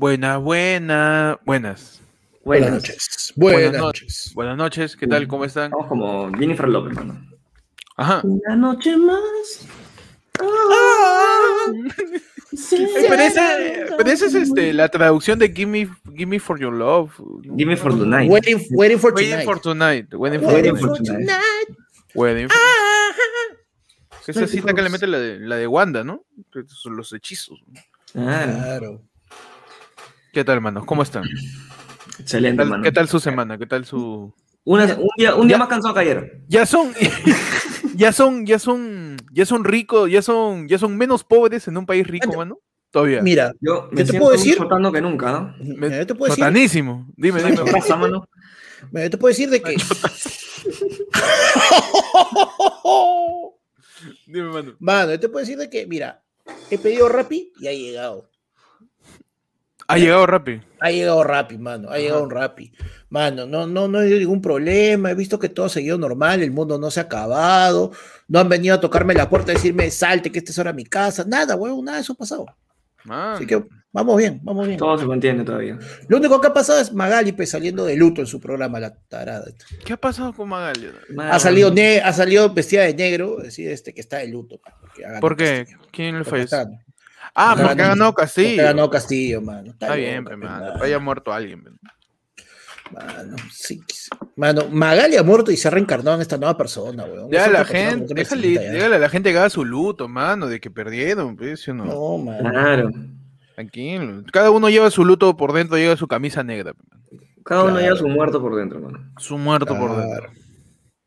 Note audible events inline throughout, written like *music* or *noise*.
Buenas, buenas, buenas. Buenas noches. Buenas, no- noches. Buenas noches, ¿qué tal? ¿Cómo están? Estamos como Jennifer López, mano. Ajá. Una noche más. *laughs* Eh, Pero esa, pero esa es este, la traducción de Gimme, Gimme for Your Love. Give me for the night. Waiting, waiting for Waiting tonight. for Tonight. Waiting for Waiting Tonight. for tonight. Wedding for- Esa cita que le mete la de, la de Wanda, ¿no? Son los hechizos. Claro. ¿Qué tal, hermanos? ¿Cómo están? ¿Qué Excelente, tal, mano. qué tal su semana? ¿Qué tal su...? Una- un día, un día Ya- más cansado que ayer. *laughs* Ya son, ya son, ya son, ya son ricos, ya son, ya son menos pobres en un país rico, mano. Todavía. Mira, Yo me ¿Qué te puedo decir? que nunca, ¿no? mira, yo te puedo decir, Sotanísimo. Dime, dime. ¿Qué pasa, mano? mira, yo te puedo decir de que. *laughs* *laughs* Dime, mano. Mano, yo te puedo decir de que, mira, he pedido Rappi y ha llegado. Ha llegado rápido. Ha llegado Rappi, mano. Ha llegado un Rappi. Mano, no, no, no hay ningún problema. He visto que todo ha seguido normal. El mundo no se ha acabado. No han venido a tocarme la puerta y decirme, salte, que esta es ahora mi casa. Nada, huevón, nada de eso ha pasado. Así que vamos bien, vamos bien. Todo se contiene todavía. Lo único que ha pasado es Magali pues, saliendo de luto en su programa, la tarada. ¿Qué ha pasado con Magali? Ha salido, ne- ha salido vestida de negro, decir este, que está de luto. ¿Por qué? Castillo. ¿Quién le falleció? Ah, porque ganó- porque Castillo. ganó Castillo, mano. Está bien, pe, mano. mano. Haya muerto alguien. pe. Mano, sí. Mano, Magali ha muerto y se ha reencarnado en esta nueva persona, weón. Ya la gente, déjale, déjale a la gente que haga su luto, mano, de que perdieron, pues, ¿sí o no? No, mano. Claro. Tranquilo. Cada uno lleva su luto por dentro, lleva su camisa negra. mano. Cada uno Claro. lleva su muerto por dentro, mano. Su muerto por Claro. dentro.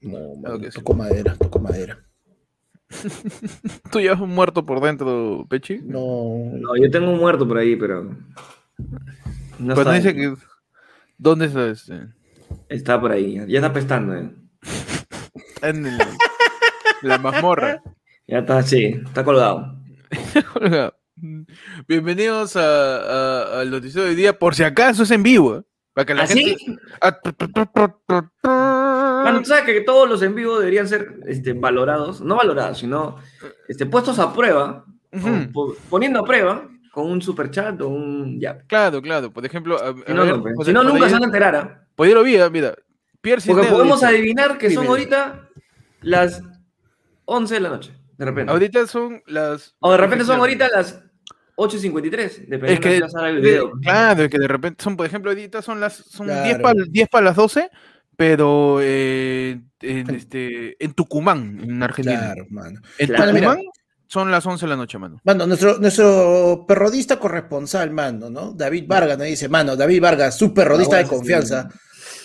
No, Claro mano, sí. tocó madera, tocó madera. *laughs* ¿Tú llevas un muerto por dentro, Pechi? No, No, yo tengo un muerto por ahí, pero. No Pues está, dice que. ¿Dónde está este? está por ahí. Ya está pestando, eh. *laughs* En el- la mazmorra. Ya está, sí, está colgado. *laughs* Bienvenidos a, a- al noticiero de hoy día, por si acaso es en vivo. ¿Eh? Para que la ¿Ah, gente. Ah, Mano, tú sabes que todos los en vivo deberían ser este, valorados, no valorados, sino este, puestos a prueba, poniendo a prueba con un super chat o un ya. Claro, claro. Por ejemplo, a- Si a no, ver, no, pues. José- Si no, José nunca se van a enterar. ¿ah? Yo lo vi, ah, mira. Pierre Porque Cisneros podemos dice, adivinar que son ahorita las 11 de la noche, de repente. Ahorita son las. o de repente son ahorita las 8.53, dependiendo Es que, de qué hora salga el de- video. claro, es que de repente son, por ejemplo, ahorita son las son Claro. 10 para las 12, pero eh, en, este, en Tucumán, en Argentina. claro, mano. En Claro. Tucumán Mira. son las 11 de la noche, mano. Mano, nuestro, nuestro perrodista corresponsal, mano, ¿no? David Vargas nos dice, mano, David Vargas, su perrodista Ah, de confianza,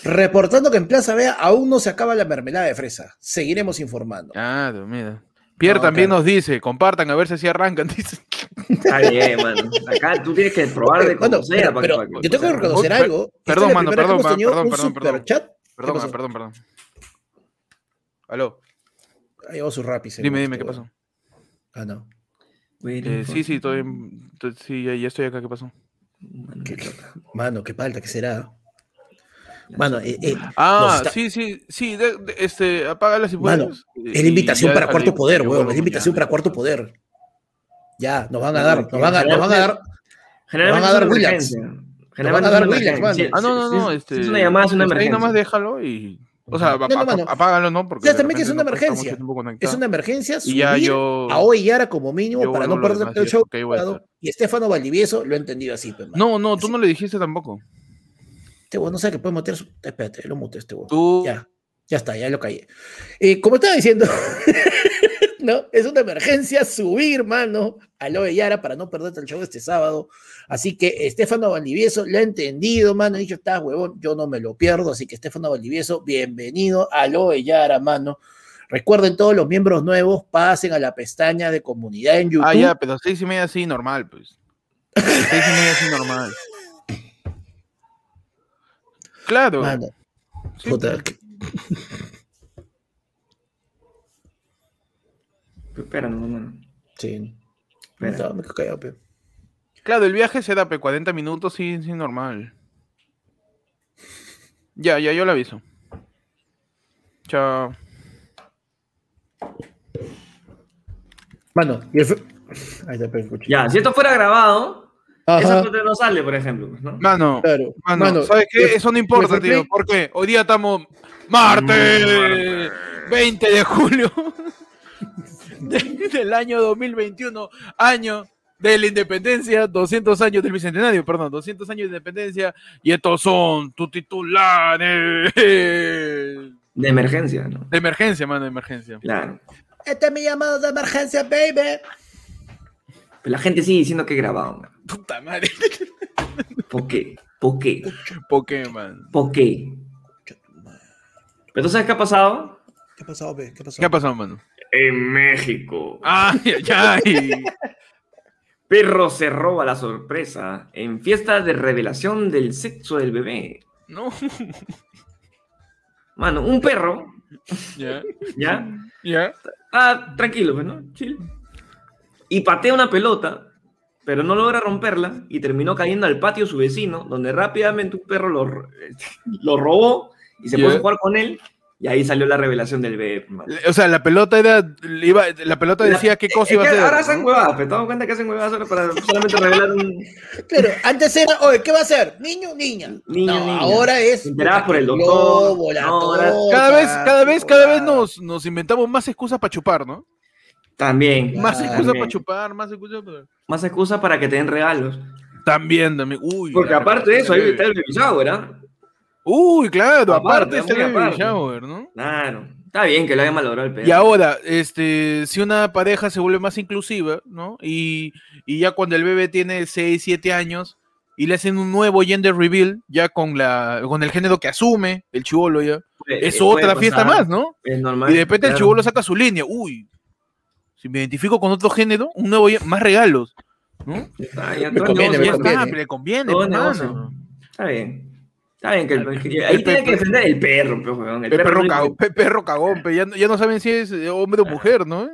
reportando que en Plaza Vea aún no se acaba la mermelada de fresa. Seguiremos informando. Claro, mira. Pierre No, también nos dice, compartan a ver si así arrancan. *laughs* Dice. Está bien, mano. Acá tú tienes que probar de Bueno, cómo sea. pero, para pero que- para yo tengo que reconocer algo. Perdón, mano, perdón, perdón, perdón, perdón. Perdón, pasó? perdón, perdón. Aló, Ha llegado su rap dime, me dime, ¿qué pasó? Ah, no. Eh, sí, sí, estoy, sí, ya, ya estoy acá, ¿qué pasó? Mano, ¿Qué- Mano, qué falta, ¿qué será? Mano, eh, eh, Ah, nos está- sí, sí, sí, de- de- este, apágala si Mano, puedes. es la invitación para Cuarto Poder, weón, weón. Es la invitación para Cuarto Poder. Ya, nos van a dar, nos van a, nos van a dar. Generalmente Nos van a dar es Williams. emergencia. van a Generalmente dar es una Williams, emergencia. Ah, no, no, no, este. es una llamada, es una ahí emergencia. nomás déjalo y. O sea, No, no, ap- mano. apágalo, ¿no? Porque también que es una emergencia. Es una emergencia Y ya subir yo- a Yara como mínimo para no perder el show. ahí. Y Estefano Valdivieso lo ha entendido así, pues, mano. No, no, tú no le dijiste tampoco. Este weón no sabe que puede meter su... Espérate, lo mute este weón. Tú. Ya, ya está, ya lo callé. Eh, como estaba diciendo, *laughs* no, es una emergencia subir, mano, a Loe Yara para no perderte el show este sábado. Así que Estefano Valdivieso lo ha entendido, mano. Ha dicho, estás huevón, yo no me lo pierdo. Así que Estefano Valdivieso, bienvenido a Loe Yara, mano. Recuerden todos los miembros nuevos, pasen a la pestaña de comunidad en YouTube. Ah, ya, pero seis y media sí, normal, pues. Seis y media sí, normal. *laughs* Claro. Mano, sí, puta, pues. Espera, no, mano. sí. Espera. No, me callado, pe. Claro, el viaje se da pe, 40 minutos, sí, sí, normal. Ya, ya, yo le aviso. Chao. Mano, y el Ahí está, pe, escucha. Ya, si esto fuera grabado, Esa Ajá, foto no sale, por ejemplo, pues, ¿no? Mano, claro. mano, Mano, ¿sabes qué? de- Eso no importa, de tío. ¿Por qué? Hoy día estamos martes 20 de julio *laughs* de- del año 2021, año de la independencia, 200 años del bicentenario, perdón, 200 años de independencia, y estos son tus titulares de De emergencia, ¿no? emergencia, mano, de emergencia. Claro. Este es mi llamado de emergencia, baby. Pero la gente sigue diciendo que he grabado, man. Puta madre. ¿Por qué? ¿Por qué? Pokémon. ¿Por qué? ¿Pero tú sabes qué ha pasado? ¿Qué ha pasado, baby? ¿Qué ha pasado? ¿Qué ha pasado, mano? En México. Ay, ay, ay. *laughs* Perro se roba la sorpresa en fiesta de revelación del sexo del bebé. No. Mano, un perro, Ya, ¿ya? ya. Ah, tranquilo, pues, ¿no? Chill. Y patea una pelota, pero no logra romperla y terminó cayendo al patio de su vecino, donde rápidamente un perro lo, lo robó y se Ya. puso a jugar con él. Y ahí salió la revelación del bebé. mano. O sea, la pelota era. iba- la pelota decía qué cosa iba a hacer. Ahora hacen huevadas, pero te das cuenta que hacen huevadas solo para solamente revelar un. *laughs* Claro, antes era, oye, ¿qué va a hacer? ¿Niño o niña? Niño, no, niña. ahora es. Enterada por el doctor. globo, la No, ahora- Cada vez, cada vez, cada vez nos, nos inventamos más excusas para chupar, ¿no? También. Más también. para chupar, más excusas para. Más excusas para que te den regalos. También, también. Uy. Porque aparte de eso, ahí está el baby shower, ¿ah? Uy, claro, Aparte, aparte, está el baby shower, ¿no? Claro. Está bien que lo haya malogrado el perro. Y ahora, este, si una pareja se vuelve más inclusiva, ¿no? Y, y ya cuando el bebé tiene 6, 7 años y le hacen un nuevo gender reveal, ya con la con el género que asume el chivolo ya, es otra fiesta más, ¿no? Es normal. Y de repente el chivolo saca su línea, uy, si me identifico con otro género, un nuevo más regalos, ¿no? Ya está, ya Me conviene, me le conviene, pues, mano. Está bien. Está bien que el, que- El ahí pe- tiene que defender el perro, pues, weón. El Pe- perro, no- cagón, pe- perro cagón, pe, ya, no- ya no saben si es hombre o mujer, ¿no?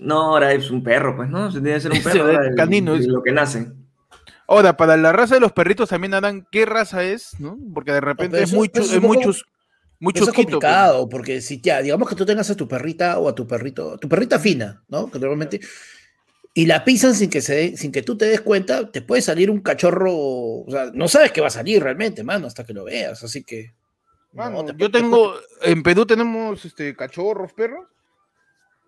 No, ahora es un perro, pues, ¿no? Se Debe ser un *laughs* perro. el- canino es. Lo que nace. Ahora, para la raza de los perritos también harán qué raza es, ¿no? Porque de repente pero es muy, es es muy, chus- muy Eso es pues. complicado, porque si ya, digamos que tú tengas a tu perrita o a tu perrito, tu perrita fina, ¿no? Que normalmente. Y la pisan sin que, se dé- sin que tú te des cuenta, te puede salir un cachorro. O sea, no sabes qué va a salir realmente, mano, hasta que lo veas. Así que. Mano, no, te- yo te- tengo, en Perú tenemos este, cachorros, perros.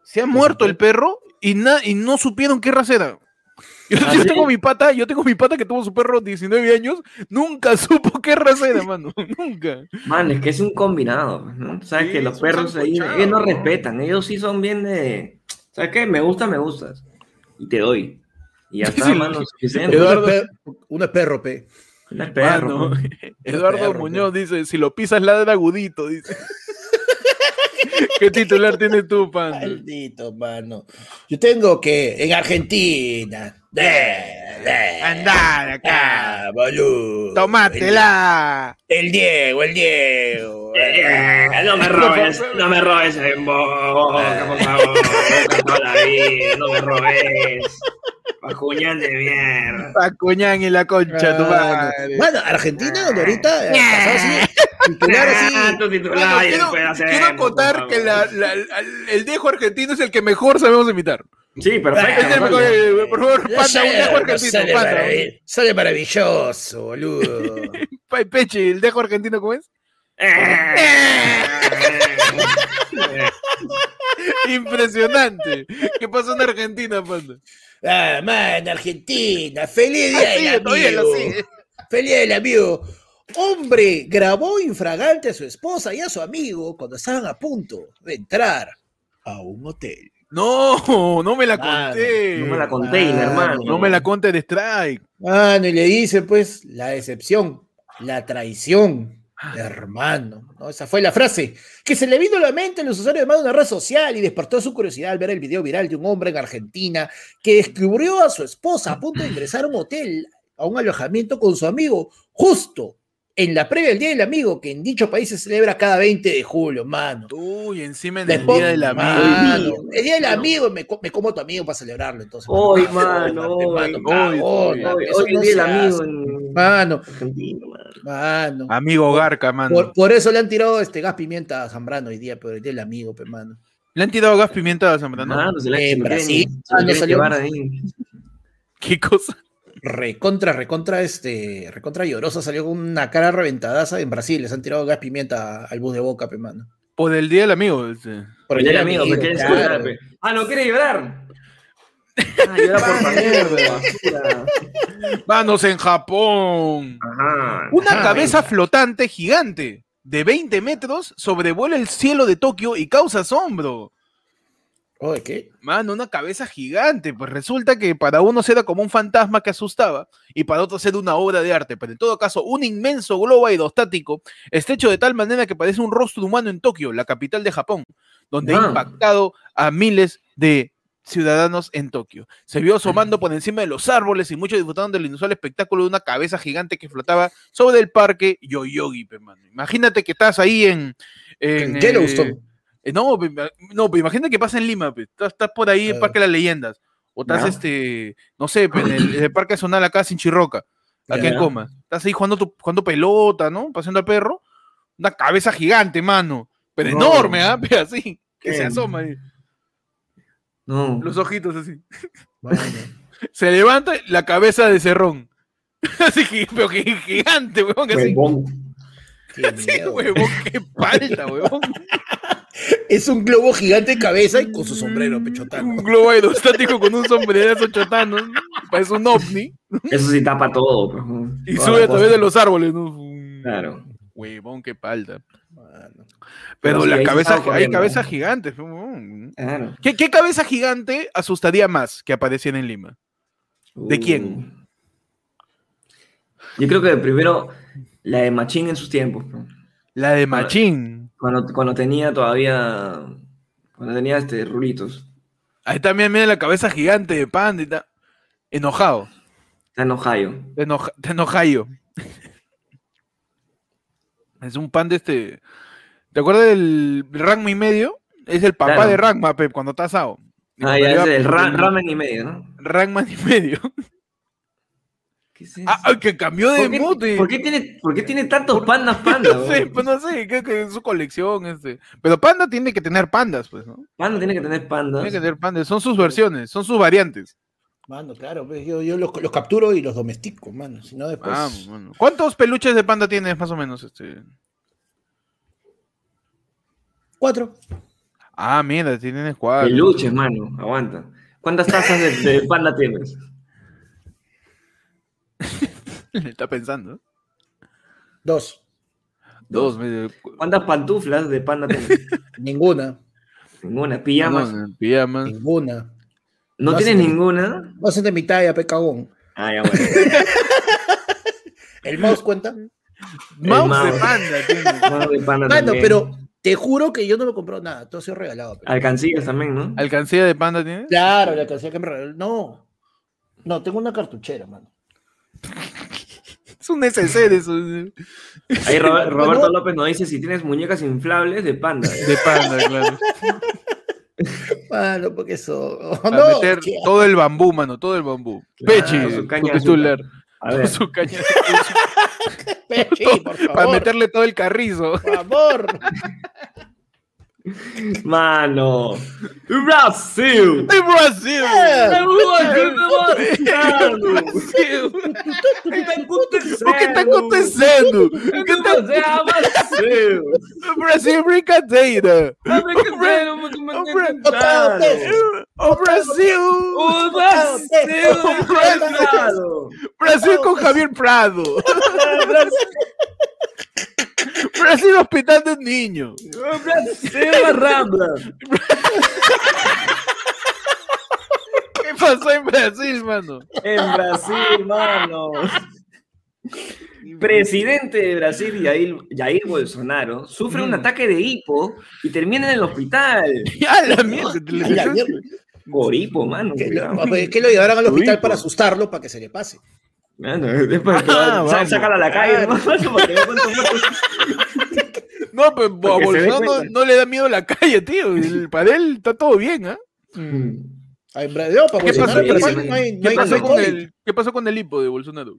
Se ha muerto el perro y, na- y no supieron qué raza era. Yo, ¿Ah, yo tengo mi pata, yo tengo mi pata que tuvo su perro 19 años, nunca *laughs* supo qué raza era, mano, *laughs* nunca. Man, es que es un combinado, pues, ¿no? Sabes Sí, que los perros ahí, ellos no respetan, ellos sí son bien de. ¿Sabes qué? Me gusta, me gustas. Y te doy. Y ya *laughs* está, Sí, mano, sí. suficiente. Eduardo- es perro, pe. Es perro. Mano. Eduardo perro, Muñoz dice, si lo pisas ladra agudito, dice. *laughs* ¿Qué titular tienes tú, pan? Maldito, mano. Yo tengo que. En Argentina. De, de, Andar acá. ah, boludo. Tómatela. El, el Diego, el Diego. Eh, no me *laughs* robes, no me robes en boca, por favor. *laughs* No me robes. Pajuñán de mierda. Pacuñán y la concha, tu Mano, madre. Mano, Argentina, donde ahorita. eh, así, titular así. Ah, tu titular, Bueno, quiero, después hacemos, quiero contar favor. que la- la- la- el dejo argentino es el que mejor sabemos imitar. Sí, perfecto. Mejor, eh, por favor, Ya pata, un sale, dejo argentino, sale, marav- sale maravilloso, boludo. *laughs* Peche, ¿el dejo argentino cómo es? *laughs* Impresionante. ¿Qué pasó en Argentina, panda? Ah, man, Argentina. Feliz día Ah, sí, del amigo. Feliz día del amigo. Hombre grabó infragante a su esposa y a su amigo cuando estaban a punto de entrar a un hotel. No, no me la Mano, conté. No me la conté, Mano, hermano. No me la conté de strike. Mano, y le dice, pues, la decepción, la traición, hermano. ¿no? Esa fue la frase que se le vino a la mente a los usuarios de más de una red social y despertó su curiosidad al ver el video viral de un hombre en Argentina que descubrió a su esposa a punto de ingresar a un hotel, a un alojamiento con su amigo, justo en la previa del Día del Amigo, que en dicho país se celebra cada 20 de julio, mano. Uy, encima en el día del amigo. Mano, el Día del Amigo me, co- me como a tu amigo para celebrarlo, entonces. Hoy, *laughs* Mano, mano, mano, hoy, hoy, Hoy, hoy el día del amigo en Mano, mano. mano. Amigo Garca, mano. Por, por eso le han tirado este gas pimienta a Zambrano hoy día, pero el día del amigo, pe, mano. Le han tirado gas pimienta a Zambrano. Mano, se se lo quieren- Brasil, se ah, salió. ahí. ¿Qué cosa? Recontra, recontra, este, recontra llorosa, salió con una cara reventadaza en Brasil, les han tirado gas pimienta al bus de boca, pe, mano. Por el día del amigo. este. Por Oye, día amigo, del ¿me claro. llorar, pe? Ah, ¿no quiere llorar? Ah, llora por mierda, basura. Manos en Japón. Ajá. Una Ajá. cabeza flotante gigante de 20 metros sobrevuela el cielo de Tokio y causa asombro. Oye, ¿qué? Mano, una cabeza gigante. Pues resulta que para unos era como un fantasma que asustaba y para otros era una obra de arte. Pero en todo caso, un inmenso globo aerostático está hecho de tal manera que parece un rostro humano en Tokio, la capital de Japón, donde ha Ah. impactado a miles de ciudadanos en Tokio. Se vio asomando por encima de los árboles y muchos disfrutaron del inusual espectáculo de una cabeza gigante que flotaba sobre el parque Yoyogi. Imagínate que estás ahí en... En Yellowstone. eh, no, pe, ma- no, pe, imagínate que pasa en Lima, pe. Estás, estás por ahí en. Parque de las Leyendas. O estás, Ya. este, no sé, pe, en el, en el Parque Zonal acá sin Chirroca, aquí en Ya. Coma. Estás ahí jugando, tu, jugando pelota, ¿no? Paseando al perro. Una cabeza gigante, mano. Pero No. enorme, ¿ah? *laughs* Así. Que ¿Qué? se asoma ahí. No. Los ojitos así. *laughs* Se levanta la cabeza de cerrón. *laughs* Así que, pero que gigante. Así, Huevón. Qué *laughs* Sí, miedo. huevón, qué palta, *laughs* huevón. Es un globo gigante de cabeza y con su sombrero pechotano. Un globo aerostático con un sombrerazo chotano. ¿no? Parece un ovni. Eso sí tapa todo. Y Toda sube a través de los árboles, ¿no? Claro. Huevón, qué palta. Mano. Pero sí, la cabeza, hay cabezas gigantes. huevón. Claro. ¿Qué, qué cabeza gigante asustaría más que apareciera en Lima? ¿De quién? Uh. Yo creo que primero la de Machín en sus tiempos. La de Machín. Cuando, cuando tenía todavía. Cuando tenía este rulitos. Ahí también viene la cabeza gigante de Panda y ta- Enojado. Está en Ohio. Te enoja, te enojayo. Es un pan de este. ¿Te acuerdas del Ragma y medio? Es el papá Claro. de Ragma, Pep, cuando está asado. Ah, ya es el ra- ramen y medio, ¿no? Ragman y medio. ¿Qué es eso? Ah, que cambió de ¿Por, qué, mote. por qué tiene, ¿Por qué tiene tantos pandas panda? No sé, pues no sé, creo que es su colección. Este. Pero Panda tiene que tener pandas, pues, ¿no? Panda tiene que tener pandas. Tiene que tener pandas. Son sus versiones, son sus variantes. Mano, claro, pues yo, yo los, los capturo y los domestico, mano. Si no, después. Ah, bueno. ¿Cuántos peluches de panda tienes, más o menos? Este? Cuatro. Ah, mira, tienes cuatro. Peluches, mano. Aguanta. ¿Cuántas tazas de, de panda tienes? *laughs* Está pensando. Dos. Dos. medio- ¿Cuántas pantuflas de panda tienes? *laughs* Ninguna. Ninguna. ¿Pijamas? No, pijamas. Ninguna. ¿No no tienes ninguna? No hacen de mi talla, pe cagón. Ah, ya bueno. *laughs* ¿El mouse cuenta? Mouse, mouse. de panda. tiene. Mano de panda Mano, también. pero te juro que yo no me he comprado nada. Todo ha sido regalado. pe. Alcancillas también, ¿no? ¿Alcancía de panda tienes? Claro, la canción que me regaló. No. No, tengo una cartuchera, mano. *laughs* Es un SC de esos. Ahí Robert-. *laughs* Roberto López nos dice si tienes muñecas inflables de panda. *laughs* De panda, claro. Mano, porque eso. Para no, meter todo el bambú, mano, todo el bambú. Claro, Pechi, su caña titular. A ver, Su caña Pechi, por favor. Para meterle todo el carrizo. Por favor. Mano. Brasil. ¡De Brasil! Brasil. O que está acontecendo? O que tá... Brasil. Brasil é brincadeira! O Brasil! O Brasil. Brasil com Javier Prado! Brasil Hospital do Ninho! O Brasil arrabla. que passou em Brasil, mano? En Brasil, mano. Presidente de Brasil, Jair, Jair Bolsonaro, sufre un Mm. ataque de hipo y termina en el hospital. *laughs* ¡A la mierda! La. Por hipo, mano. Que lo, cuidado. que lo llevaran al hospital para pues. asustarlo para que se le pase. Mano, después Ah, sácala a la calle, Claro. mano, *laughs* para que vea cuántos muertos- No, pero a Bolsonaro no, le da miedo la calle, tío. *laughs* El- para él está todo bien, ¿ah? Brasil, para ¿Qué Bolsonaro, pasó, en qué Brasil pasó- no hay, no ¿Qué hay- no pasó, hay con el, ¿Qué pasó con el hipo de Bolsonaro?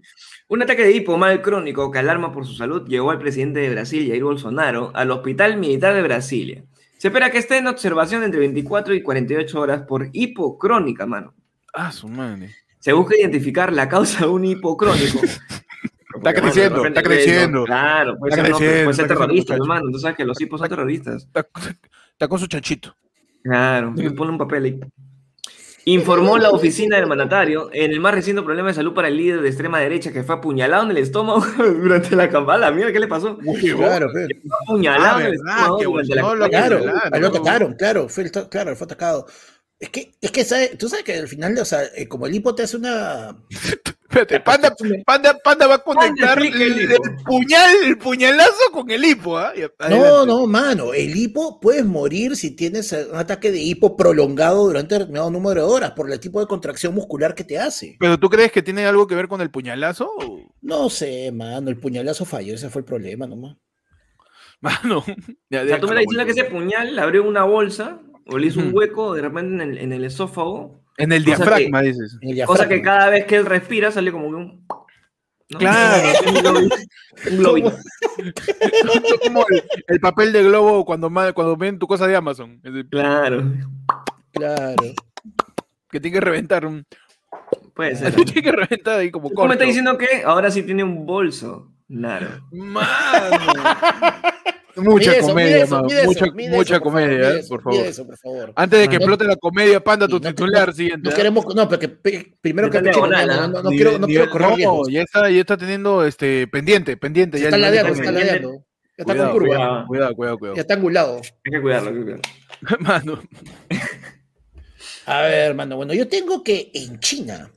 Un ataque de hipo mal crónico que alarma por su salud llevó al presidente de Brasil, Jair Bolsonaro, al Hospital Militar de Brasilia. Se espera que esté en observación entre 24 y 48 horas por hipo crónica, mano. Ah, su madre. Se busca identificar la causa de un hipocrónico. *laughs* Está creciendo, está creciendo. Claro, puede Está ser, no, puede terrorista, hermano. Tú sabes que los hipos son terroristas. Está, está con su chanchito. Claro, pone un papel ahí. Informó la oficina del mandatario en el más reciente problema de salud para el líder de extrema derecha que fue apuñalado en el estómago *laughs* durante la campaña. Mira, ¿qué le pasó? Claro, fe. Fue apuñalado Ah, en el estómago durante la. Claro, lo atacaron, claro, fue, el to- claro, fue atacado. Es que, es que ¿sabe? tú sabes que al final, o sea, eh, como el hipo te hace una. *laughs* Espérate, Panda, Panda, Panda va a conectar el el, hipo. el puñal, el puñalazo con el hipo, ¿ah? Y No, no, mano, el hipo puedes morir si tienes eh, un ataque de hipo prolongado durante determinado número de horas por el tipo de contracción muscular que te hace. ¿Pero tú crees que tiene algo que ver con el puñalazo? o- No sé, mano, el puñalazo falló, ese fue el problema nomás. Mano. *laughs* Ya, O sea, tú me estás diciendo que ese puñal le abrió una bolsa o le hizo un hueco de repente en el, en el esófago. En el diafragma, dices. Cosa que cada vez que él respira sale como que un. ¿no? Claro. *laughs* Un globito. Un globito. *laughs* Es como el, el papel de globo cuando, cuando ven tu cosa de Amazon. Claro. Claro. Que tiene que reventar un. Puede *laughs* ser. tiene que reventar ahí como Tú me estás diciendo que ahora sí tiene un bolso. Claro. Mano. Mucha Mide comedia, eso, mano, mide eso, mucha, mide mucha eso, por favor, comedia, eh, por favor. eso, por favor. Antes de que No- explote la comedia, Panda, tu no- titular no- siguiente. No queremos, no, porque pe- primero que no, no, no, Nivel- quiero, no quiero correr riesgos. ya está, ya está teniendo este pendiente, pendiente. Se Ya está ladeando, está ladeando. Ya está Cuidado, con curva, cuidado. Cuidado, cuidado, cuidado. ya está angulado. Hay que cuidarlo, hay que cuidarlo. *laughs* Mano. A ver, hermano, bueno, yo tengo que en China,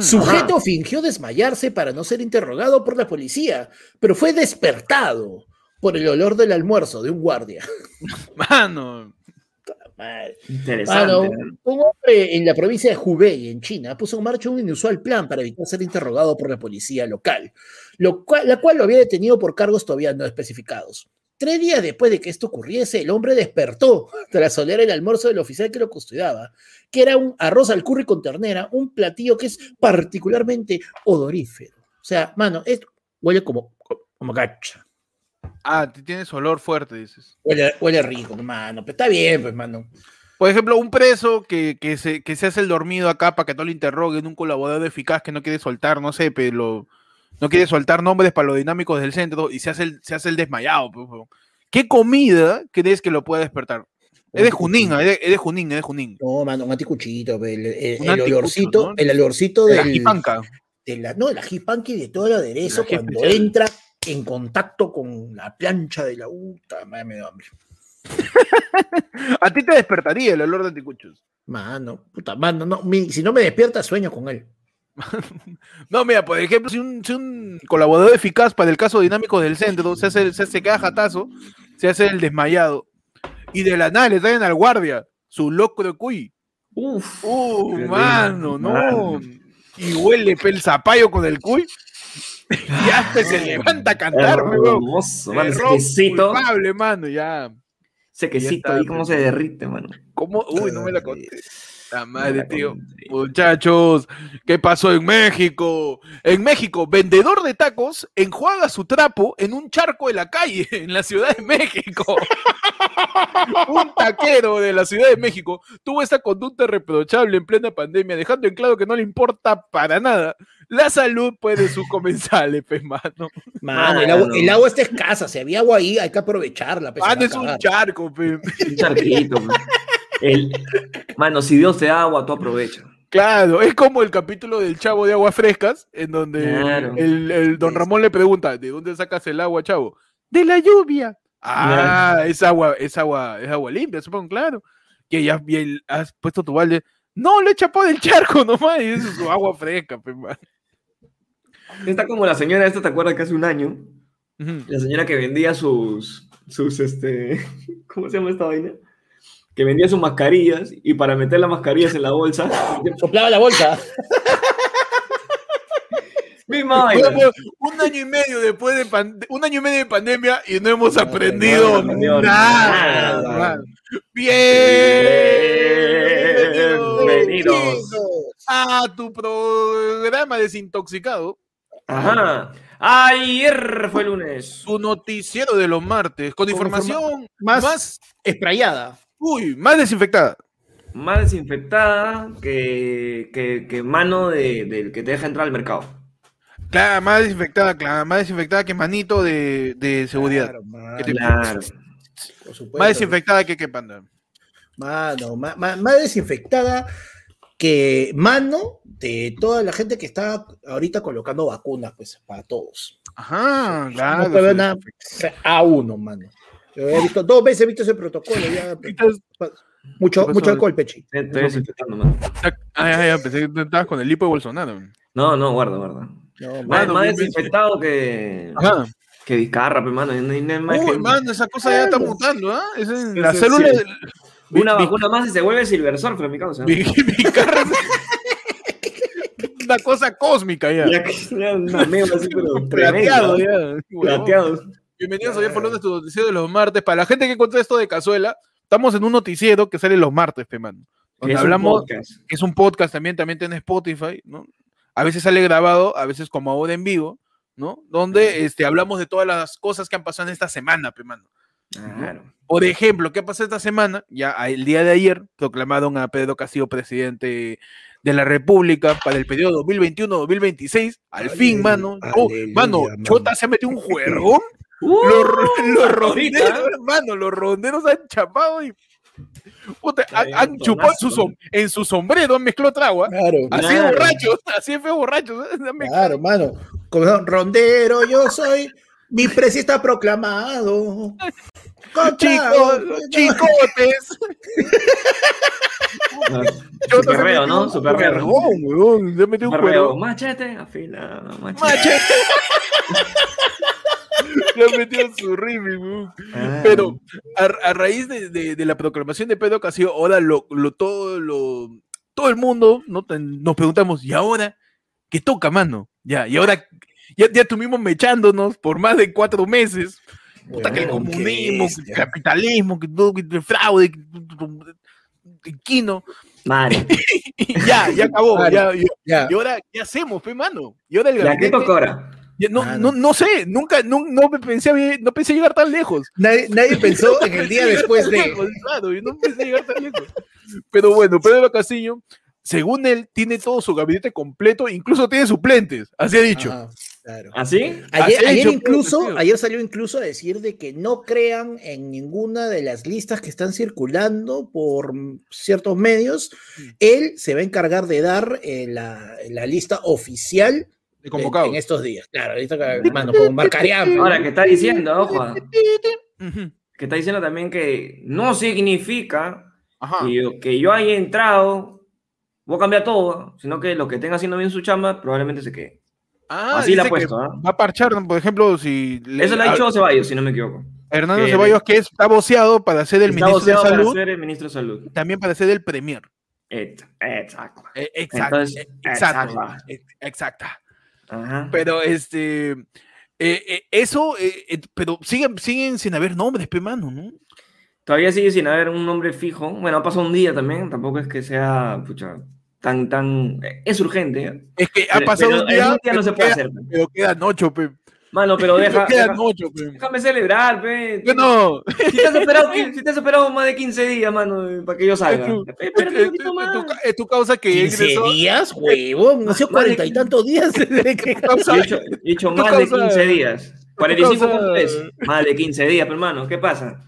sujeto fingió desmayarse para no ser interrogado por la policía, pero fue despertado por el olor del almuerzo de un guardia. *laughs* Mano. Madre. Interesante. Un hombre en la provincia de Hubei, en China, puso en marcha un inusual plan para evitar ser interrogado por la policía local, lo cual- la cual lo había detenido por cargos todavía no especificados. Tres días después de que esto ocurriese, el hombre despertó *laughs* tras oler el almuerzo del oficial que lo custodiaba, que era un arroz al curry con ternera, un platillo que es particularmente odorífero. O sea, mano, esto huele como, como gacha. Ah, tienes olor fuerte, dices. Huele, huele rico, mano. Pero está bien, pues, mano. Por ejemplo, un preso que, que, se, que se hace el dormido acá para que no lo interroguen, un colaborador eficaz que no quiere soltar, no sé, pero no quiere soltar nombres para los dinámicos del centro y se hace el, se hace el desmayado. ¿Qué comida crees que lo puede despertar? Es de Junín, es de, es de Junín, es de Junín. No, mano, un anticuchito, el, el- Un el anticucho, olorcito, ¿no? el olorcito De la del, jipanca. de la, no, de la jipanqui y de todo el aderezo cuando entra en contacto con la plancha de la puta, madre, me da hambre. *laughs* A ti te despertaría el olor de anticuchos. Mano, puta, mano, no, mi- si no me despierta, sueño con él. *laughs* No, mira, por ejemplo, si un, si un colaborador eficaz para el caso dinámico del centro se hace, se, se queda jatazo, se hace el desmayado, y de la nada le traen al guardia su locro de cuy. Uf. Uh, mano, no. mano. Y huele pel zapallo con el cuy. *laughs* y hasta se levanta a cantar. Hermoso, mano. Ese quesito. culpable, mano, ya. Ese quesito ahí, cómo pues. se derrite, mano. ¿Cómo? Uy, no me la conté. La madre, la tío. Muchachos, ¿qué pasó en México? En México, vendedor de tacos enjuaga su trapo en un charco de la calle, *laughs* en la Ciudad de México. un taquero de la Ciudad de México tuvo esta conducta reprochable en plena pandemia, dejando en claro que no le importa para nada la salud pues, de sus *laughs* comensales, pues, mano. Mano, el, agua, Mano. el agua está escasa, si había agua ahí, hay que aprovecharla. pues, Mano, es un charco, pues. *laughs* Un charquito, man. El, mano, si Dios te da agua, tú aprovecha. Claro, es como el capítulo del Chavo de Aguas Frescas, en donde Claro. el, el don Ramón le pregunta, ¿de dónde sacas el agua, Chavo? De la lluvia. Ah, es agua, es agua, es agua limpia, supongo, claro. Que ya bien has puesto tu balde. No, lo he chapado del charco nomás, y eso es su agua fresca, pe, man. Está como la señora esta, ¿te acuerdas que hace un año? La señora que vendía sus, sus, este, *laughs* ¿cómo se llama esta vaina? Que vendía sus mascarillas y para meter las mascarillas en la bolsa, *laughs* Soplaba la bolsa. *laughs* misma vaina. Bueno, un año y medio después de un año y medio de pandemia y no hemos No, aprendido no nada. Bienvenidos a tu programa desintoxicado, Ajá. Ayer fue lunes. tu noticiero de los martes, con Con información más- más, Esprayada. Uy, más desinfectada. más desinfectada que, que, que mano de- del que te deja entrar al mercado. Claro, más desinfectada, claro, más desinfectada que manito de, de seguridad. Claro, mano, Que te- Claro. por supuesto. Más desinfectada que que panda. Mano, ma- ma- más desinfectada que mano de toda la gente que está ahorita colocando vacunas, pues, para todos. Ajá, claro. no puede sí. nada a uno, mano. Yo he visto, dos veces he visto ese protocolo, ya, *laughs* mucho, mucho alcohol, Pechi. Estoy desinfectando, mano. Ay, ay, ay, pensé que estabas con el hipo de Bolsonaro. No, no, guarda, guarda. No, Más, Mano, más bien, desinfectado que, Ajá. que Vizcarra, pe, mano. No hay nada más Uy, que- mano, esa cosa ya está mutando, ¿ah? Sí, la sí, célula Una mi- vacuna más y se vuelve Silver Surfer, mi causa. mi, mi carro es una cosa cósmica ya. Ya que- ya un amigo así, pero Plateado ya. Plateado. Bienvenidos a por Lunes, tu noticiero de los martes. Para la gente que encontró esto de cazuela, estamos en un noticiero que sale los martes, pe, mano. Donde es un hablamos, que es un podcast también, también tiene Spotify, ¿no? A veces sale grabado, a veces como ahora en vivo, ¿no? Donde este, hablamos de todas las cosas que han pasado en esta semana, pe, mano. Claro. Por ejemplo, ¿qué pasó esta semana? Ya el día de ayer proclamaron a Pedro Castillo presidente de la República para el periodo 2021-2026. Al fin, mano. Oh, aleluya, mano, mano. Chota se ha metido un *laughs* juergón. Uh, Los, ahorita. ronderos, *laughs* hermano, los ronderos han chapado y. Puta, han, chupado en su, en su sombrero, han mezclado trago. Claro, Así de Claro. borrachos, así de feo borrachos. ¿eh? Claro, mano. Como rondero, yo soy. Mi precio está proclamado. Con Chicos, chicotes. *laughs* Ah, Chota Su se perreo, metió ¿no? un Su perreo. juergón, weón, Se ha metido un juergón. Machete, afilado, machete. Machete. *laughs* Le han metido su weón. Ah. Pero a, a raíz de, de- de la proclamación de Pedro Castillo, ahora lo, lo- todo, lo, todo el mundo nos preguntamos, ¿y ahora qué toca, mano? Ya, y ahora ya, ya estuvimos mechándonos por más de cuatro meses. Puta, que el comunismo, que el capitalismo, que todo, que el fraude, que, que Quino. Madre. *laughs* Ya, ya acabó. Ya, ya. Ya. y ahora, ¿qué hacemos, pe, mano? Y ahora el ¿Ya qué gabinete- toca ahora? Ya no, no, no sé, nunca, no, no me pensé, no pensé llegar tan lejos. Nadie, nadie pensó en el día después de. *laughs* Claro, yo no pensé llegar tan lejos. Pero bueno, Pedro Castillo, según él, tiene todo su gabinete completo, incluso tiene suplentes, así ha dicho. Ajá, claro. ¿Así? Ayer, Así incluso, ayer salió incluso a decir de que no crean en ninguna de las listas que están circulando por mm, ciertos medios. Él se va a encargar de dar eh, la, la lista oficial De en, convocados. en estos días. Claro, lista, mano, como Marcarián. Ahora, que está diciendo, ojo, que está diciendo también que no significa que yo, que yo haya entrado, voy a cambiar todo, sino que lo que tenga haciendo bien su chamba probablemente se quede. Ah, Así la ha puesto, ¿ah? Va a parchar, por ejemplo, si le- Eso lo ha dicho Ceballos, si no me equivoco. Hernando que- Ceballos, que está voceado para ser el Está ministro de voceado para Salud, ser el ministro de Salud. también para ser el premier. Exacto. Eh, Exacto. Eh, Exacto. exacto. Eh. Ajá. Pero este. eh, eh, eso, eh, eh, pero siguen, siguen sin haber nombres, pe mano, ¿no? Todavía sigue sin haber un nombre fijo. Bueno, ha pasado un día también. Tampoco es que sea pucha, tan, tan. Es urgente. ¿eh? Es que ha Pero- pasado pero un día. un día no se puede queda- hacer. pe. Pero quedan ocho, pe. Mano, pero deja. *laughs* quedan deja- ocho, pe. déjame celebrar, pe. Yo no. Si te, has esperado, si te has esperado más de 15 días, mano, para que yo salga. Es tu- Espérate Es, un poquito es más. tu, ca- es tu causa que 15 ingresó. días, huevón. Nació Más de cuarenta y 15. tantos días *laughs* desde *laughs* que. he hecho, he hecho tu más de causa- 15 días. 45 causa- puntos. Más de 15 días, pero hermano, ¿qué pasa?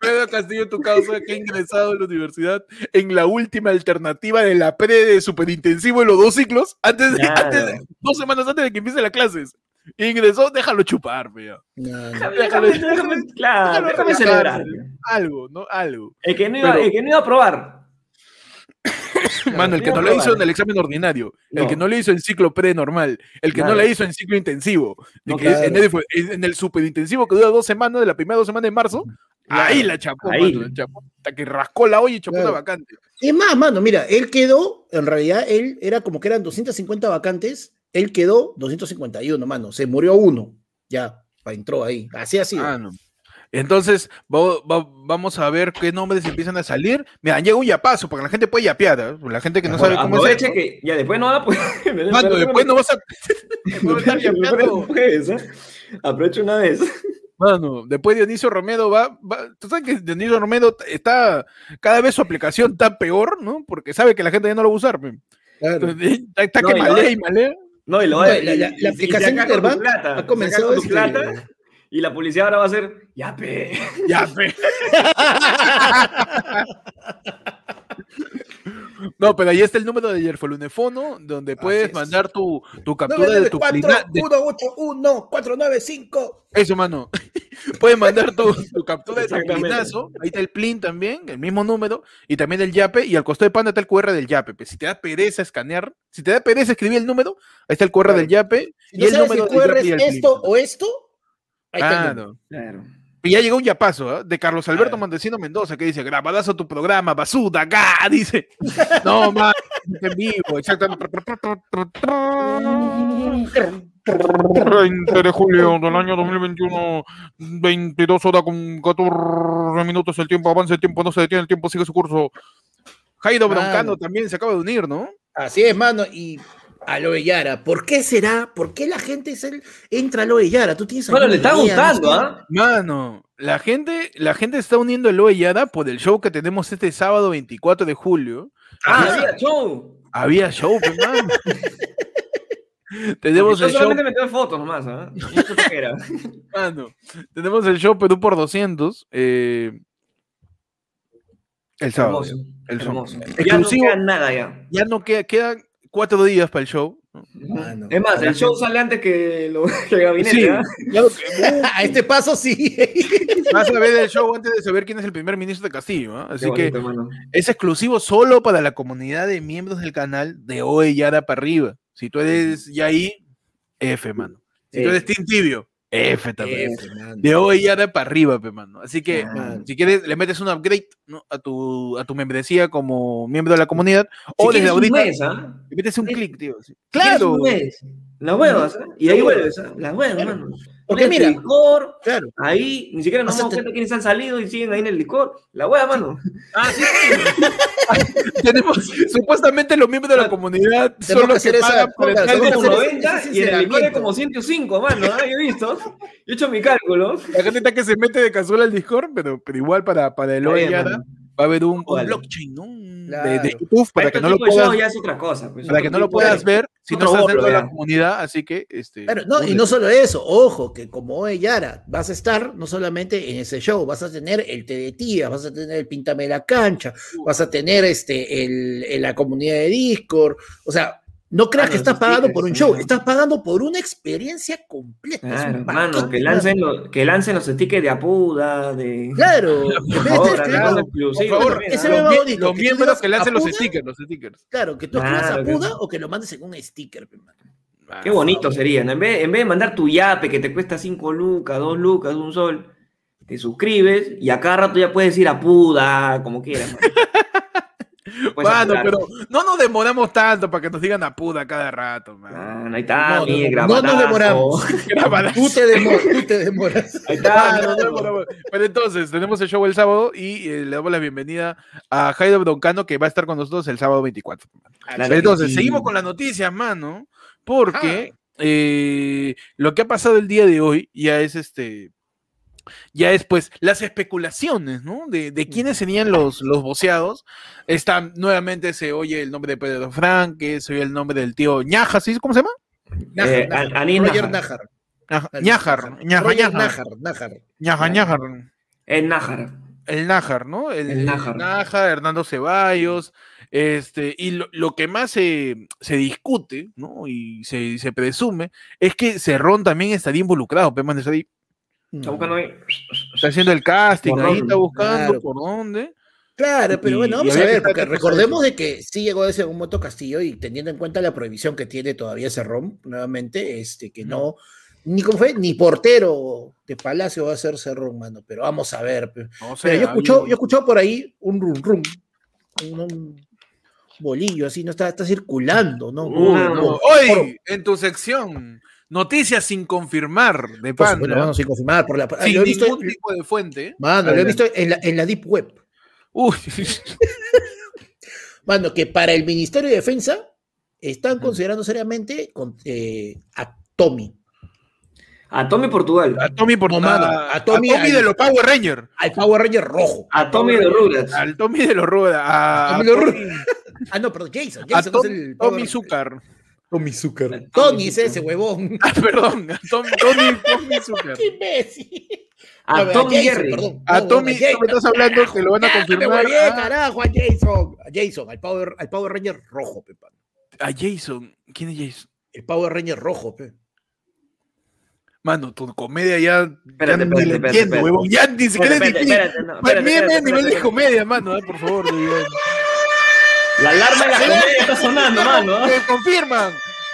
Pedro Castillo, tu causa que ha ingresado a la universidad en la última alternativa de la pre de superintensivo en los dos ciclos, antes de, Claro. antes de- dos semanas antes de que empiecen las clases. Ingresó, déjalo chupar, ya. No. Déjame, déjame, déjame- claro, déjalo déjame celebrar. Algo, ¿no? Algo. El que, no iba, Pero- el que no iba a probar. *coughs* Mano, el que no lo hizo en el examen ordinario, el que no lo hizo en ciclo pre-normal, el que no lo hizo en ciclo intensivo, de No, que claro. en, el, en el superintensivo que dura dos semanas, de la primera dos semanas de marzo, ahí la chapó, ahí. mano, la chapó, hasta que rascó la olla y chapó Claro. una vacante. Es más, mano, mira, él quedó, en realidad, él era como que eran 250 vacantes, él quedó 251, mano, se murió uno, ya, entró ahí, así así. Ah, no. Entonces, va- va- vamos a ver qué nombres empiezan a salir. Mira, llega un yapazo, porque la gente puede yapear, ¿eh? la gente que no sabe cómo Aproveche esto. que ya después no va poder. *laughs* Mano, después no vas a, *laughs* después ¿eh? Aprovecha una vez. Mano, después Dionisio Romero va, va- Tú sabes que Dionisio Romero está. Cada vez su aplicación está peor, ¿no? Porque sabe que la gente ya no lo va a usar. Claro. Entonces, *laughs* está, está No, que malea y malea. No, y lo No, va la- y- la- y- la y- y aplicación de Interbank plata, ha comenzado tu este- plata, y la publicidad ahora va a ser, ya pe. Ya, pe. *laughs* No, pero ahí está el número de Yerfolunefono, donde puedes es. mandar tu, tu captura de tu 994 plina- de- 181 495 Eso, mano. *laughs* Puedes mandar tu, tu captura de tu plinazo. Ahí está el plin también, el mismo número, y también el yape, y al costado de panda está el QR del yape. pe. Si te da pereza escanear, si te da pereza escribir el número, ahí está el QR Claro. del yape Si y no el sabes si número el del QR y es esto o esto, ahí está el número. Claro. Y ya llegó un yapazo, ¿ah? De Carlos Alberto. Montesino Mendoza, que dice, grabadazo tu programa, basura, acá, *laughs* dice. No, más, en vivo, exactamente. 20 de julio del año 2021, 22 horas con 14 minutos, el tiempo avanza, el tiempo no se detiene, el tiempo sigue su curso. Jairo. Broncano también se acaba de unir, ¿no? Así es, mano. Y Aloe Yara, ¿por qué será? ¿Por qué la gente es el, entra a Aloe Yara? ¿Tú tienes Bueno, le está idea? gustando, No. ¿ah? Mano, la gente, la gente está uniendo el Yada por el show que tenemos este sábado 24 de julio. Ah, había show. Había show, pues, mano. *laughs* Yo tenemos el show, solamente me tomé fotos nomás, ¿ah? No sé qué era. *laughs* mano. Tenemos el show Perú por 200. eh, el sábado. Hermoso. El hermoso. sábado. Ya no Exclusivo. queda nada ya. Ya no queda, quedan cuatro días para el show. Es más, el show sale antes que, lo, *laughs* que el gabinete, Sí, claro que- *laughs* a este paso sí. vas a ver el show antes de saber quién es el primer ministro de Castillo. ¿ah? Así que mano. es exclusivo solo para la comunidad de miembros del canal de Oe Yara para arriba. Si tú eres ya ahí, F, mano. Si tú eres Team Tibio, F también. F. De Oe Yara para arriba, pe, mano. Así que, Ah. si quieres, le metes un upgrade ¿no? a, tu, a tu membresía como miembro de la comunidad. O desde ahorita, mes, ¿ah? le metes un clic, tío. sí. ¿Quieres Claro. Mes? La huevas, ¿ah? Y ahí vuelves, ¿ah? La huevas, Claro. mano. Porque mira, Discord, Claro. ahí ni siquiera nos Vas a damos te- cuenta quiénes han salido y siguen ahí en el Discord. La hueva, mano. Ah, sí. *laughs* Tenemos supuestamente los miembros de la comunidad Tenemos son que los que esa- pagan por el que como hacer ese- 90 ese y en el Discord hay sinceramiento. como 105, mano. ¿ah? Yo he visto. Yo he hecho mi cálculo. La gente está que se mete de casual al Discord, pero, pero igual para, para el mano. Va a haber un, un blockchain, ¿no? De, YouTube para que no lo puedas, ya es otra cosa. pues, para que no lo de- puedas ver si no estás dentro de la comunidad, así que este Claro, no, y no solo eso, ojo, que como Oe Yara, vas a estar no solamente en ese show, vas a tener el té de tía, vas a tener el Píntame la cancha, vas a tener este, el, el- la comunidad de Discord, o sea, no creas Ah, que estás pagando por un show, estás pagando por una experiencia completa. Claro, un mano, paquete, que lancen, los, que lancen los stickers de Apuda, de. Claro, ¿ah? los, miembros que lancen los Apuda. stickers, los stickers. claro, que tú escribas Claro, a que o que lo mandes en un sticker. pe, mano. Qué bonito sería, ¿no? En vez, en vez de mandar tu yape que te cuesta 5 lucas, 2 lucas, un sol, te suscribes y a cada rato ya puedes ir a Puda, como quieras. *laughs* mano. Puedes apurar. pero no nos demoramos tanto para que nos digan apuda cada rato, man. Ah, ahí está, No, mi no, nos demoramos. *laughs* Tú te demoras, tú te demoras. Ahí está, Ah, no, no, mano. no, no. Pero entonces, tenemos el show el sábado y eh, le damos la bienvenida a Jairo Broncano que va a estar con nosotros el sábado 24. Claro Entonces, sí. seguimos con las noticias, mano, porque eh, lo que ha pasado el día de hoy ya es este. Ya es pues las especulaciones, ¿no? De, de quiénes serían los, los voceados. Está, nuevamente se oye el nombre de Pedro Franque, se oye el nombre del tío Ñaja, ¿sí? ¿Cómo se llama? Eh, Roger Ñajar, Ñaja, Roger Ñaja, Najar, Najar. Ñaja, Ñajar. El Nájar. El Nájar, ¿no? El, El Nájar. Nájar, Hernando Ceballos, este, y lo, lo que más se, se discute, ¿no? Y se, se presume, es que Cerrón también estaría involucrado, pe, man, está, ahí- Está buscando ahí. está haciendo el casting, Por ahí dónde, está buscando claro. por dónde. Claro, pero Y- bueno, vamos a ver, porque recordemos de que sí llegó ese un moto Castillo y teniendo en cuenta la prohibición que tiene todavía Cerrón, nuevamente, este, que no, ni como fue, ni portero de Palacio va a ser Cerrón, mano, pero vamos a ver. No sé, Pero yo escucho, yo he escuchado por ahí un rum rum, un, un bolillo así, no está, está circulando, ¿no? Por- no. Hoy, en tu sección, noticias sin confirmar de Panda, mano, sin confirmar, por la, sin lo he visto, ningún tipo de fuente. mano, lo he visto en la, en la Deep Web. Uy, *laughs* Mano, que para el Ministerio de Defensa están considerando seriamente con- eh, a Tommy. A Tommy Portugal. A Tommy por No, mano, a, a Tommy a Tommy al- de los Power Rangers. Al Power Ranger rojo. A Tommy de Rugrats. Al Tommy de los. A, Tommy de los *laughs* Ah, no, perdón, Jason. a Jason Tom- es el Power Tommy Ranger. Zucker. Tommy Zucker. Tony es ese huevón. *laughs* Ah, perdón. A Tom- Tommy, Tommy Zucker. *laughs* Qué imbécil. A No, Tom Jason, Jerry. perdón. A No, Tommy, a Jason. tú me estás hablando que lo van a me confirmar. huevé, Ah, carajo, a Jason. A Jason, al Power, al Power Ranger rojo, pe, pan. a Jason. ¿Quién es Jason? El Power Ranger rojo, pe. Mano, tu comedia ya, Espérate, ya ni espérate, la espérate, entiendo, espérate. huevón. Ya ni siquiera espérate, Mírame a nivel de espérate. comedia, mano, ah, por favor. La alarma de la comedia está sonando, mano. Me confirman.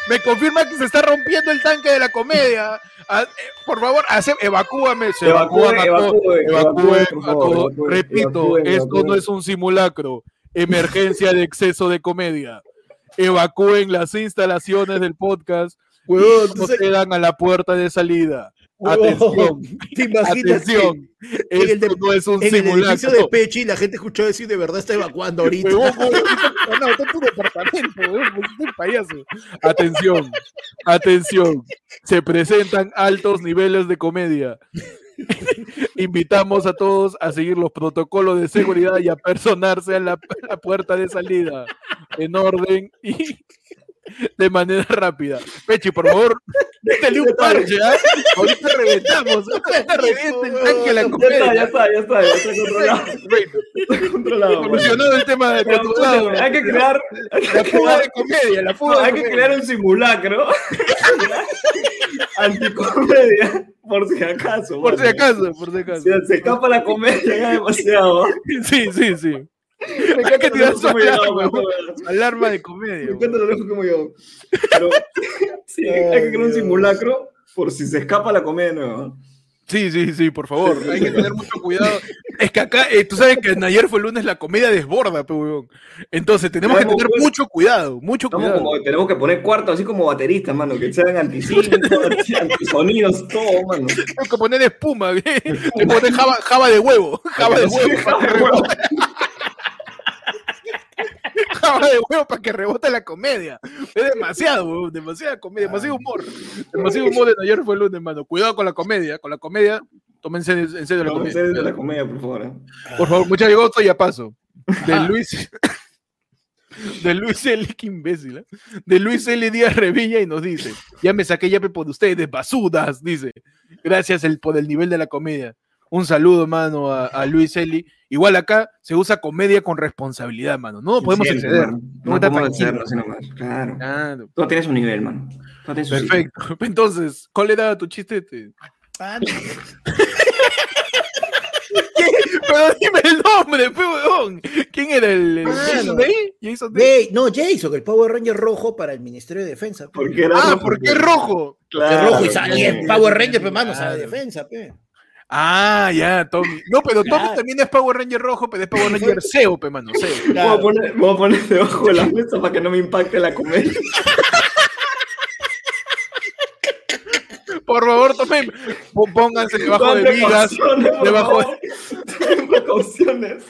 Me confirman que se está rompiendo el tanque de la comedia. Ah, eh, por favor, hace, evacúame. Se Evacúen evacúe, por a favor, todos. evacúe, Repito, esto no es un simulacro. Emergencia de exceso de comedia. Evacúen las instalaciones del podcast Huevón, tú sabes- procedan a la puerta de salida. Atención, *laughs* ¿Te imaginas atención. en el Esto de- no es un en el edificio de simulacro. Pechi la gente escuchó decir de verdad está evacuando ahorita? No, está en tu departamento, este payaso. Atención, atención. Se presentan altos niveles de comedia. Invitamos a todos a seguir los protocolos de seguridad y a personarse a la, a la puerta de salida en orden y de manera rápida. Pechi, por favor, métele un parche, ¿ah? Ahorita reventamos, ahorita revienta el tanque de la Ya está, comedia. ya está, ya está, ya está controlado. *laughs* Está controlado. Solucionado el tema de controlado. hay que crear, La fuga de comedia, la fuga hay que crear un simulacro *laughs* anticomedia, por si acaso. Por si acaso, por si acaso. Se escapa la comedia ya demasiado. Sí, sí, sí. Me Hay que tirar su como yo, alarma, de comedia. Me güey. encanta lo lejos como yo. Pero *laughs* sí, hay que crear un simulacro por si se escapa la comedia nueva. Sí, sí, sí, por favor. Hay que tener mucho cuidado. Es que acá, eh, tú sabes que en ayer fue lunes la comedia desborda, pe, weón. Entonces tenemos que tener pues. mucho cuidado, mucho cuidado. como, tenemos que poner cuarto así como bateristas, mano, que sean anticínicos, *laughs* antisonidos, todo, mano. Tengo que poner espuma, *laughs* ¿eh? Tengo que poner java, java de huevo. Java de huevo para que rebote. De huevo para que rebote la comedia. Es demasiado. Demasiada comedia, demasiado humor. Demasiado humor en ayer fue lunes, mano. Cuidado con la comedia. Con la comedia, tómense en en serio la comedia. de la comedia, por favor. ¿eh? Por favor, mucha gozo y a paso. De Luis. *laughs* De Luis L. Qué imbécil. ¿eh? De Luis L. Díaz Revilla y nos dice: Ya me saqué yape por ustedes, basudas. Dice: Gracias el, por el nivel de la comedia. Un saludo, mano, a, a Luis Eli. Igual acá se usa comedia con responsabilidad, mano. No podemos Siempre, exceder. No No podemos nomás. Claro. Claro. Todo tiene su nivel, mano. Todo tiene su sitio. Perfecto. *laughs* Entonces, ¿cuál era tu chiste? Ah, *laughs* no. Pero dime el nombre, pe, weón. ¿Quién era el. Jason Day? Jason Day. No, Jason, el Power Ranger rojo para el Ministerio de Defensa. pe. Porque era Ah, rojo, ¿por qué pues. rojo? Claro, rojo y sale el Power Ranger, pe, mano, Claro. sabe defensa, pe. Ah, ya, Tommy. No, pero Tommy Claro. también es Power Ranger rojo, pero es Power *laughs* Ranger SEO, pe, mano, SEO. Voy a, Claro. poner, voy a poner debajo de la mesa para que no me impacte la comedia. Por favor, tomen, pó- pónganse debajo de vigas. debajo de- precauciones.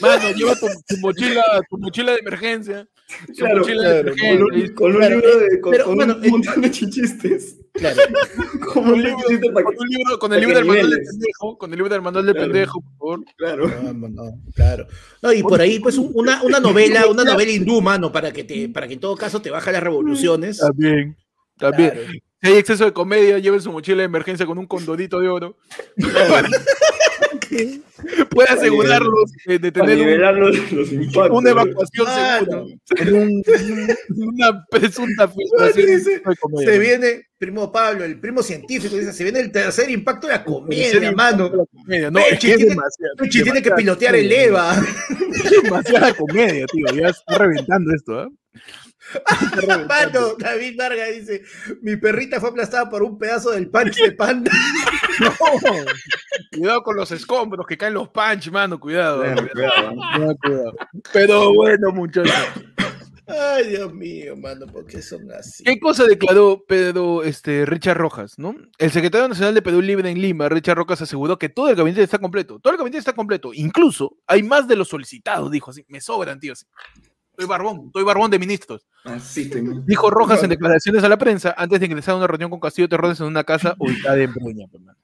Mano, lleva tu, tu mochila, tu mochila de emergencia. Claro, mochila de claro, Con emergencia. un, con un Claro, libro de. Con, pero, con bueno, un eh, montón de chichistes. Claro. *laughs* Como un libro Con, un libro, con el libro del manual del pendejo. Con el libro del manual del Claro. pendejo, por favor. Claro. No, no, claro. No, y por ahí, pues, un- una, una *laughs* novela, una novela hindú, mano, para que te, para que en todo caso te baja las revoluciones. También. También. Claro. Si hay exceso de comedia, lleven su mochila de emergencia con un condorito de oro. *laughs* Puede asegurarlos eh, de tener un- nivelar los, los impactos. una evacuación segura una presunta filtración. Se viene, primo Pablo, el primo científico, dice, se viene el tercer impacto de la comedia, mano. la comedia. No, Pechi es que es tiene- demasiado. Pechi tiene que demasiada pilotear el comedia. EVA. *laughs* Demasiada comedia, tío. Ya está reventando esto, ¿ah? Está *laughs* reventando. Mano, David Vargas dice, mi perrita fue aplastada por un pedazo del punch de panda. *laughs* No. Cuidado con los escombros que caen los punch, mano. Cuidado. Claro, cuidado. Cuidado, cuidado. Pero bueno, muchachos. Ay, Dios mío, mano, ¿por qué son así? ¿Qué cosa declaró Pedro este, Richard Rojas? ¿no? El secretario nacional de Perú Libre en Lima, Richard Rojas, aseguró que todo el gabinete está completo. Todo el gabinete está completo. Incluso hay más de los solicitados, dijo así. Me sobran, tío. así. Estoy barbón, estoy barbón de ministros. Así man. Dijo Rojas en declaraciones a la prensa antes de ingresar a una reunión con Castillo Terrones en una casa ubicada en pe, mano.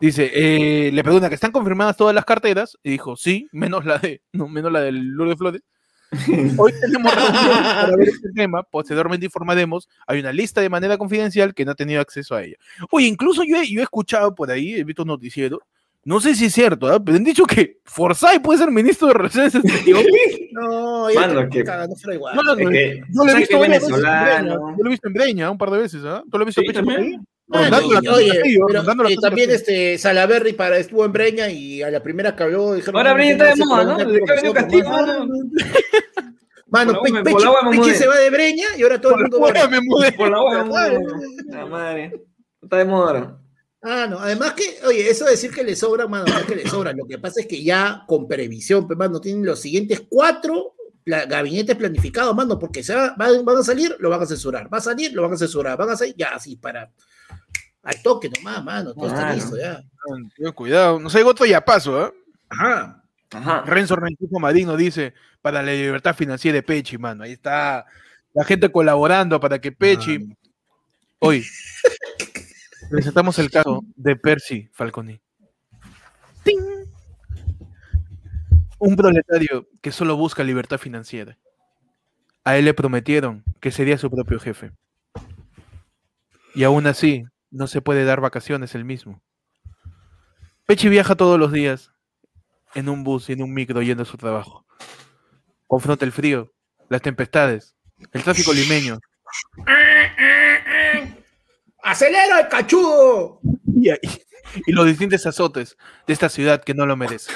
Dice, eh, le pregunta que están confirmadas todas las carteras y dijo, sí, menos la de, no, menos la del Lourdes Flores. *laughs* Hoy tenemos reunión para ver este tema, posteriormente informaremos, hay una lista de manera confidencial que no ha tenido acceso a ella. Oye, incluso yo he, yo he escuchado por ahí, he visto noticieros, no sé si es cierto, ¿ah? pero han dicho que Forsyth puede ser ministro de Relaciones Exteriores. *laughs* No, ya Mano, que- cagan, no fuera igual. No, no, Es que, Yo lo he ¿sabes visto en venezolano? Breña, yo lo he visto en Breña un par de veces, ¿ah? ¿Tú lo has visto y- la Plaza oye, Castillo, pero, eh, también este Salaberry para, estuvo en Breña y a la primera que habló dijeron Ahora "No, Breña está de moda, ¿no? Desde que Castillo, mano". Pe- Peche, la agua me Peche mudé. se va de Breña y ahora todo el mundo va me mudé. Por la hueá, *laughs* Claro. La madre. Está de moda ahora. Ah, no, además que, oye, eso de decir que le sobra, mano, no es que le sobra, lo que pasa es que ya con previsión, pues, mano, tienen los siguientes cuatro pla- gabinetes planificados, mano, porque se va- van, van a salir, lo van a censurar, va a salir, lo van a censurar, van a salir, ya, así, para, al toque nomás, mano, todo está listo, ya. Cuidado, no sé, otro ya paso, ¿ah? Ajá. Ajá. Renzo Renquifo Marino dice, para la libertad financiera de Pechi, mano. Ahí está la gente colaborando para que Pechi... Mano. Hoy *laughs* presentamos el caso de Percy Falconi. ¡Ting! Un proletario que solo busca libertad financiera. A él le prometieron que sería su propio jefe. Y aún así, no se puede dar vacaciones él mismo. Pechi viaja todos los días en un bus y en un micro yendo a su trabajo. Confronta el frío, las tempestades, el tráfico limeño, ¡Acelera el cachudo! y, y los distintos azotes de esta ciudad que no lo merece.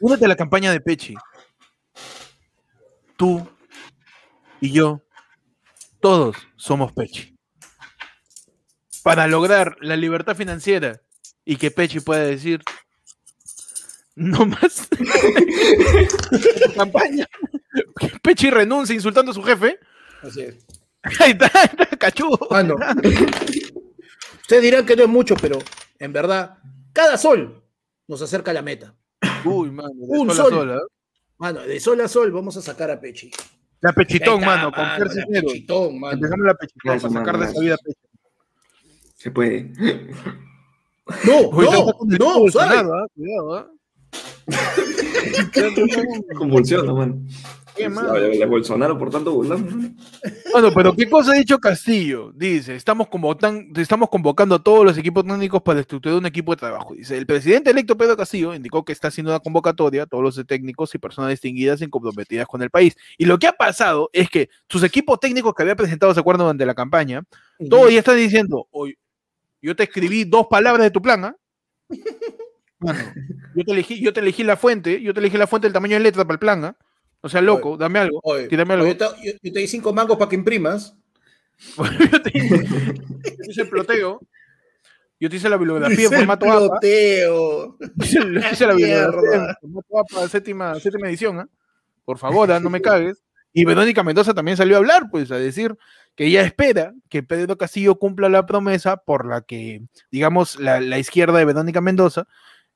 Únete a la campaña de Pechi. Tú y yo, todos somos Pechi. Para lograr la libertad financiera y que Pechi pueda decir, no más. *laughs* campaña. Pechi renuncia insultando a su jefe. Así es. Ahí está, ahí está, cachudo. Mano, ustedes dirán que no es mucho, pero en verdad, cada sol nos acerca a la meta. Uy, mano, de Un sol a sol. sol, ¿ah? Mano, de sol a sol vamos a sacar a Pechi. La pechitón, está, mano, con mano, Percy la Cero. Pechitón, mano. Empezamos la pechitón Gracias, para sacar mano, de esa vida Pechi. Se puede. No, Uy, no, con no, suave. sonado, ¿ah? Cuidado, ¿ah? *laughs* Convulsiona, man. Qué. Le le Bolsonaro por tanto burlando. Bueno, pero ¿qué cosa ha dicho Castillo? Dice, estamos, convocan- estamos convocando a todos los equipos técnicos para estructurar un equipo de trabajo. Dice, el presidente electo Pedro Castillo indicó que está haciendo una convocatoria a todos los técnicos y personas distinguidas y comprometidas con el país. Y lo que ha pasado es que sus equipos técnicos que había presentado, ¿se acuerdan? Durante la campaña, todos ya están diciendo, oye, yo te escribí dos palabras de tu plan, ¿ah? *laughs* *laughs* Yo te elegí, yo te elegí la fuente, yo te elegí la fuente del tamaño de letra para el plan, ¿ah? O sea, loco, dame algo. Oye, algo. oye, yo, te, yo- yo te di cinco mangos para que imprimas. *laughs* yo, te, yo te hice el ploteo. Yo te hice la *laughs* bibliografía en formato APA. ploteo. Hice, hice la bibliografía en formato APA, séptima, séptima edición. ¿ah? Por favor, ah, no me cagues. Y Verónica Mendoza también salió a hablar, pues, a decir que ella espera que Pedro Castillo cumpla la promesa por la que, digamos, la, la izquierda de Verónica Mendoza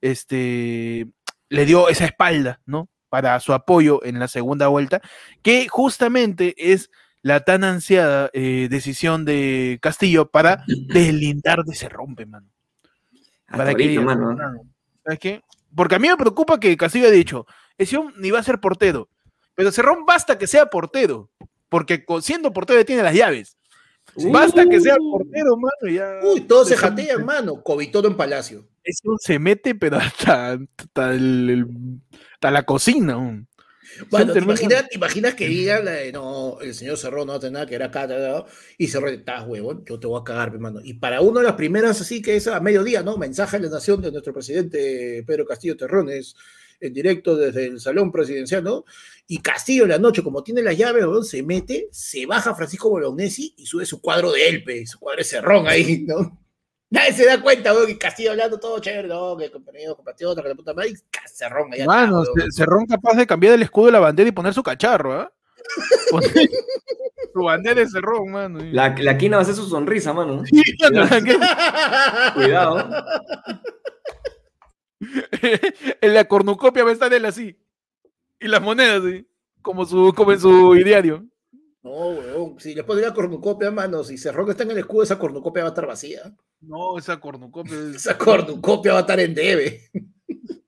este, le dio esa espalda, ¿no? Para su apoyo en la segunda vuelta, que justamente es la tan ansiada eh, decisión de Castillo para *clears throat* deslindar de ese rompe, mano. Para que ahorita, ella- mano. mano, ¿Sabes qué? Porque a mí me preocupa que Castillo ha dicho, Esión ni va a ser portero, pero Cerrón basta que sea portero, porque siendo portero tiene las llaves. Basta que sea portero, mano, ya. Uy, todos se jatean, mano. Covitodo en palacio. Se mete, pero hasta, hasta, el- hasta la cocina. Bueno, ¿te termina- imaginas, te imaginas que la de, no, el señor Cerrón no hace nada que era acá, ta, ta, ta", y Cerrón, estás huevón, yo te voy a cagar, hermano. Y para uno de las primeras, así que es a mediodía, ¿no? Mensaje a la nación de nuestro presidente Pedro Castillo Terrones, en directo desde el salón presidencial, ¿no? Y Castillo en la noche, como tiene las llaves, se mete, se baja Francisco Bolognesi y sube su cuadro de Elpe, su cuadro de Cerrón ahí, ¿no? Nadie se da cuenta, weón, que Castillo hablando todo chévere, no, que compañero, compatriota, que la puta madre, y Mano, Cerrón capaz de cambiar el escudo de la bandera y poner su cacharro, ¿ah? *laughs* Poner su bandera de Cerrón, mano. La, la quina va a hacer su sonrisa, mano. Sí, que- Cuidado. *laughs* en la cornucopia va a estar él así. Y las monedas, sí. como, su, como en su ideario. No, weón. Si le pone la cornucopia, mano, si Cerrón está en el escudo, esa cornucopia va a estar vacía. No, esa cornucopia. es- Esa cornucopia va a estar en debe. *laughs*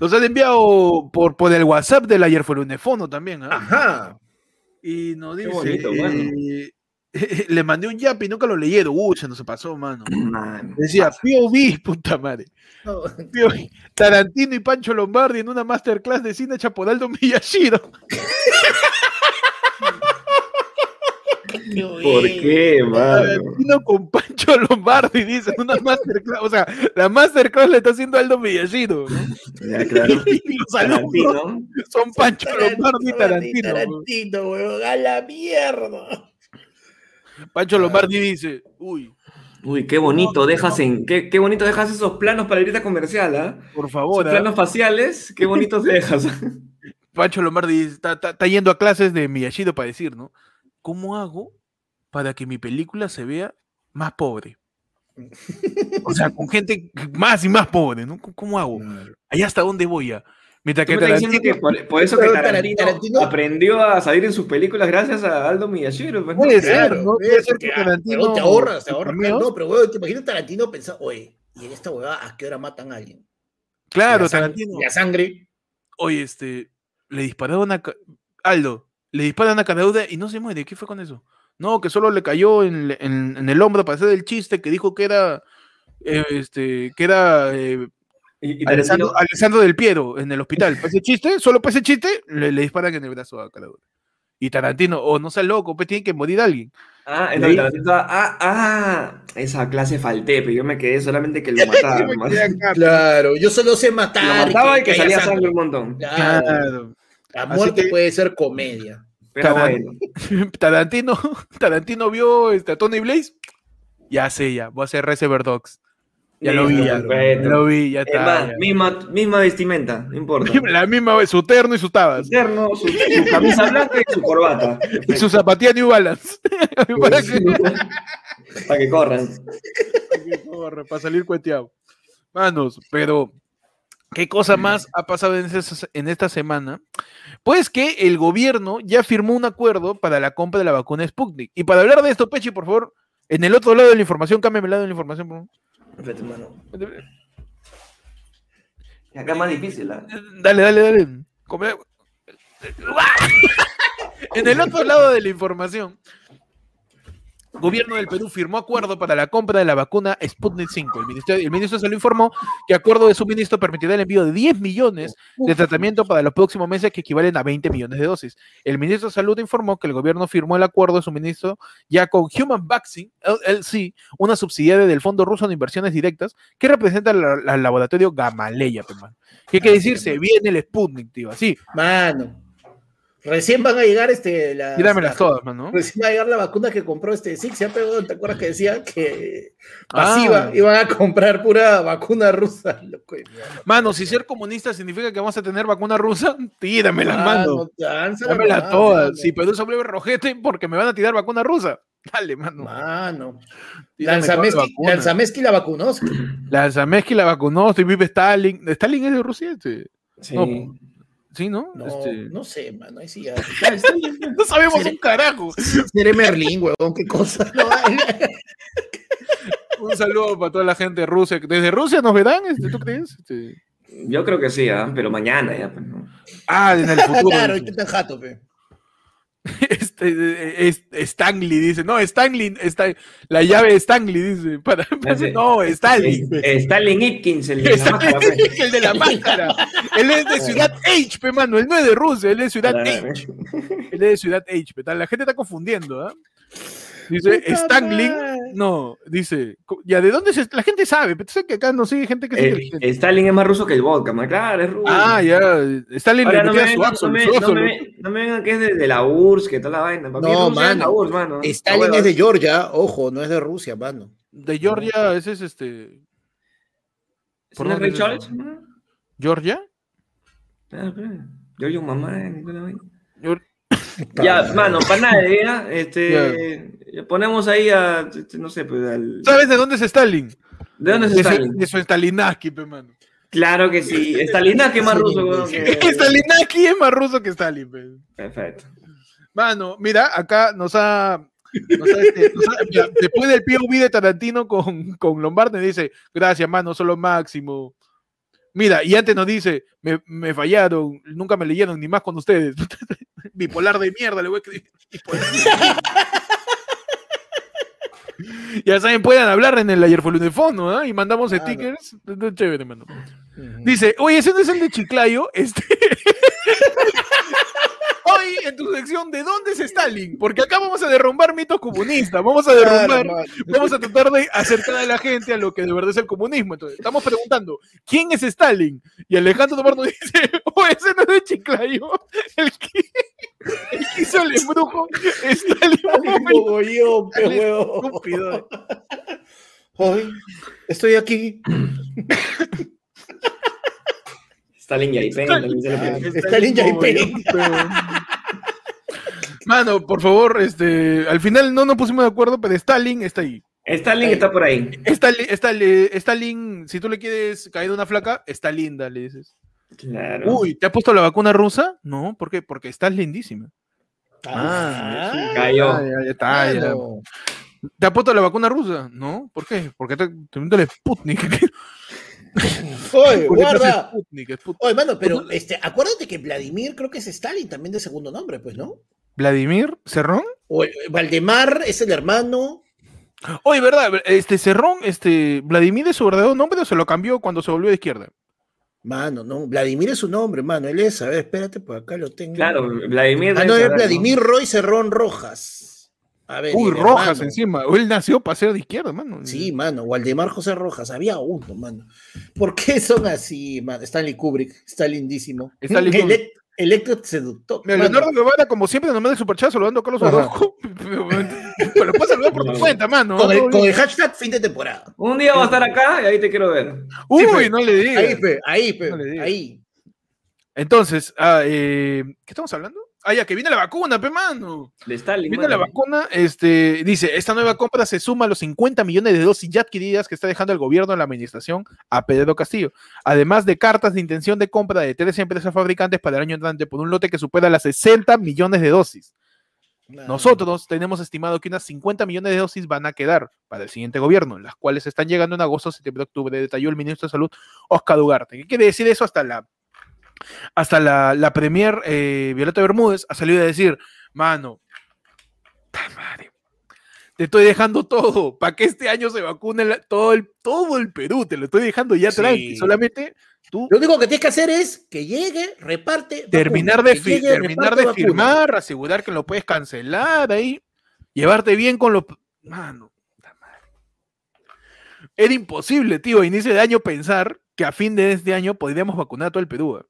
Nos han enviado por, por el WhatsApp del ayer fue Unefono también. ¿ah? Ajá. Y nos Qué dice. bonito, eh, *laughs* le mandé un yap y nunca lo leyeron. Uy, se nos pasó, mano. *clears throat* Man, Decía, POV, puta madre. No, POV. Tarantino y Pancho Lombardi en una masterclass de cine Chapodaldo Miyashiro. *laughs* *laughs* ¿Por qué, mano? Tarantino con Pancho Lombardi, dice, una masterclass. O sea, la masterclass le está haciendo Aldo Miyashiro. ¿no? Ya, claro. *laughs* Y los alumnos Tarantino. son Pancho Lombardi y Tarantino. ¿no? Tarantino, weón. A la mierda. Pancho Lombardi dice, uy, Uy, qué bonito dejas en, qué, qué bonito dejas esos planos para irte comercial, ¿ah? por Esos favor, ¿ah? planos faciales, qué bonitos *laughs* dejas. Pancho Lombardi está, está- está yendo a clases de Miyashiro para decir, ¿no? ¿Cómo hago para que mi película se vea más pobre? O sea, con gente más y más pobre, ¿no? ¿Cómo- ¿Cómo hago? ¿Allá hasta dónde voy a? Mientras ¿Tú que Tarantino, que por, por eso que Tarantino, Tarantino- aprendió a salir en sus películas gracias a Aldo Miyashiro? pues, ¿no? Puede ser, Claro, ¿no? Puede ves, ser porque, que Tarantino weón, te ahorras, te ahorras. No, pero weón, te imaginas Tarantino pensar, oye, y en esta huevada, ¿a qué hora matan a alguien? Claro, la sang- Tarantino. La sangre. Oye, este, le dispararon a... Aldo, le disparan a Cadauda y no se muere. ¿Qué fue con eso? No, que solo le cayó en, en- en el hombro para hacer el chiste que dijo que era... eh, este, que era... eh, Y, y Alessandro, del Piero en el hospital. Para ese chiste, solo para ese chiste, le, le disparan en el brazo a Caradura. Y Tarantino, o no sea loco, pues tiene que morir alguien. ah, en Tarantino, ah, ah, esa clase falté, pero yo me quedé solamente que lo *laughs* mataba. nomás. Claro, yo solo sé lo matar. mataba y que haya salía sangre un montón. Claro, Claro. La Así muerte que- puede ser comedia. Pero Taran- bueno, *laughs* Tarantino, Tarantino vio este, a Tony Blaze. Ya sé, ya, voy a hacer Reservoir Dogs. Ya lo vi, ya, lo vi, ya Es está. más, ya. misma, misma vestimenta, no importa. *laughs* La misma vez, su terno y sus tabas. Su, su camisa blanca y su corbata. Y su zapatilla New Balance. *laughs* para, que, Para que corran. para que corra, para salir cueteado. Manos, pero ¿qué cosa más ha pasado en, esa- en esta semana? Pues que el gobierno ya firmó un acuerdo para la compra de la vacuna Sputnik. Y para hablar de esto, Pechi, por favor, en el otro lado de la información, cámbiame el lado de la información. por favor. Acá es más difícil, ¿ah? Dale, dale, dale. Come- *laughs* en el otro lado de la información, Gobierno del Perú firmó acuerdo para la compra de la vacuna Sputnik 5. El ministro, el ministro se lo informó que acuerdo de suministro permitirá el envío de 10 millones de tratamiento para los próximos meses que equivalen a 20 millones de dosis. El ministro de Salud informó que el gobierno firmó el acuerdo de suministro ya con Human Vaccine LLC, una subsidiaria del Fondo Ruso de Inversiones Directas que representa al laboratorio Gamaleya. ¿Qué quiere decir? Se viene el Sputnik, tío. Así, Mano. Recién van a llegar este. Las, tíramelas las- todas, mano. Recién va a llegar la vacuna que compró este Six, ¿ya pegó? ¿Te acuerdas que decía que Ah. pasiva iban a comprar pura vacuna rusa? *laughs* Loco. Mano, si ser comunista significa que vamos a tener vacuna rusa, tíramelas, mano. Mano, Dámelas nomás, todas. Si Perú se vuelve rojete porque me van a tirar vacuna rusa. *laughs* Dale, mano. Mano. Lanzamesqui. Lanzamesqui la vacunó. La Zamesky la vacunó, estoy vive Stalin. ¿Stalin es de Rusia? Este? Sí. No, Sí, ¿no? No, Este, no sé, mano. Ahí sí ya. *laughs* No sabemos un carajo. Seré Merlín, huevón, qué cosa. *laughs* No, Un saludo para toda la gente de Rusia. ¿Desde Rusia nos verán? Este, ¿Tú crees? Este, Yo creo que sí, ¿ah? pero mañana ya. pues, ¿no? Ah, en el futuro. *laughs* claro. ¿qué tan jato, pe? *laughs* Este, es- Stanley dice, no, Stanley, está, la llave de Stanley dice, para, para- Ese- no, Stanley. Es- Stalin Ipkins, el de la Stanley máscara. pues. es el de la máscara. Él es de Ciudad H, pe, mano, él no es de Rusia, él es de Ciudad Claro. H. *laughs* Él es de Ciudad H, pe, la gente está confundiendo, ¿ah? Dice, Stanley, no, dice, ya, ¿de dónde se, la gente sabe? Pero tú sabes que acá no sigue gente que Eh, inteligente. Stalin es más ruso que el vodka, man. claro, es ruso. Ah, ya, Stalin Ahora, le no me, su vengan, no, me, su no, Axol, me, no me vengan que es de, de la URSS, que toda la vaina. Para mí No, es la mano. URSS, mano. Stalin es de. Georgia, ojo, no es de Rusia, mano. de Georgia, ese es este, ¿Ese no es ¿Por es Charles? eso? ¿no? ¿Georgia? Claro. Giorgio mamá. vaina. Geor- Ya, mano, para nadie, ¿ya? Este, ponemos ahí a, este, no sé, pues, al... ¿Sabes de dónde es Stalin? ¿De dónde es De su, Stalin? de su Stalinaski, pe, mano. Claro que sí. Stalinaki es más ruso, weón. que- *laughs* Stalinaki es más ruso que Stalin. pe. Perfecto. Mano, mira, acá nos ha. nos ha, este, nos ha- mira, después del POV de Tarantino con, con Lombardi, dice: Gracias, mano, solo máximo. Mira, y antes nos dice: Me, me fallaron, nunca me leyeron ni más con ustedes. *laughs* Bipolar de mierda, le voy a escribir. *laughs* *laughs* ya saben, puedan hablar en el ayer fue el fondo, ¿ah? Y mandamos Claro. stickers. Chévere, mano. Dice, oye, ese no es el de Chiclayo, este. *laughs* Hoy en tu sección, ¿de dónde es Stalin? Porque acá vamos a derrumbar mitos comunistas, vamos a derrumbar, vamos a tratar de acercar a la gente a lo que de verdad es el comunismo. Entonces, estamos preguntando, ¿quién es Stalin? Y Alejandro Tomar nos dice, *laughs* oh, ese no es de Chiclayo, el que, el que hizo el embrujo, Stalin. *laughs* Mogollón. Ay, estoy aquí. *laughs* Stalin Yaipen Ah. Stalin Yaipen. Mano, por favor, este, al final no nos pusimos de acuerdo, pero Stalin está ahí. Stalin está por ahí. Stalin, Stalin, Stalin, si tú le quieres caer una flaca, está linda, le dices. Claro. Uy, ¿te has puesto la vacuna rusa? No, ¿por qué? Porque estás lindísima. Ah, Cayó. Ah, ya, ya está, ya. ¿Te has puesto la vacuna rusa? No, ¿por qué? Porque te, te meto el Sputnik. *laughs* Oye, guarda. Sputnik, Sputnik. Oye, mano, pero este, acuérdate que Vladimir creo que es Stalin también de segundo nombre, pues, ¿no? Vladimir Cerrón. Valdemar es el hermano. Oye, ¿verdad? Este Cerrón, este, Vladimir es su verdadero nombre o se lo cambió cuando se volvió de izquierda. Mano, no, Vladimir es su nombre, mano. Él es, a ver, espérate, por acá lo tengo. Claro, Vladimir. Ah, no, es Vladimir Roy Cerrón Rojas. A ver. Uy, Rojas hermano. encima. Él nació para ser de izquierda, mano. Sí, mano, Waldemar José Rojas, había uno, mano. ¿Por qué son así, mano? Stanley Kubrick, está lindísimo. Stanley Kubrick. Electro seductor. Mira. Leonardo Guevara, como siempre, nos manda el superchat saludando a Carlos. Orozco. *laughs* Pero puedes saludar por tu cuenta, mano. Con el, con hashtag fin de temporada. Un día va a estar acá y ahí te quiero ver. Uy, Sí, no le digas. Ahí, pe, ahí, pe, No ahí. Entonces, ah, eh, ¿qué estamos hablando? Ah, ya, que viene la vacuna, pe, mano. De Stalin. Viene la vacuna, este, dice, esta nueva compra se suma a los 50 millones de dosis ya adquiridas que está dejando el gobierno de la administración a Pedro Castillo, además de cartas de intención de compra de tres empresas fabricantes para el año entrante por un lote que supera las 60 millones de dosis. Nosotros tenemos estimado que unas 50 millones de dosis van a quedar para el siguiente gobierno, las cuales están llegando en agosto, septiembre, octubre, detalló el ministro de Salud, Oscar Ugarte. ¿Qué quiere decir eso? Hasta la, hasta la, la premier eh, Violeta Bermúdez ha salido a decir, mano, madre, te estoy dejando todo, para que este año se vacune la- todo, el, todo el Perú, te lo estoy dejando ya Sí. tranqui, solamente tú Lo único que tienes que hacer es que llegue, reparte. terminar vacuna, de, llegue, terminar reparte de vacuna. firmar, asegurar que lo puedes cancelar ahí, llevarte bien con los... Mano, madre. era imposible, tío, a inicio de año pensar que a fin de este año podríamos vacunar a todo el Perú.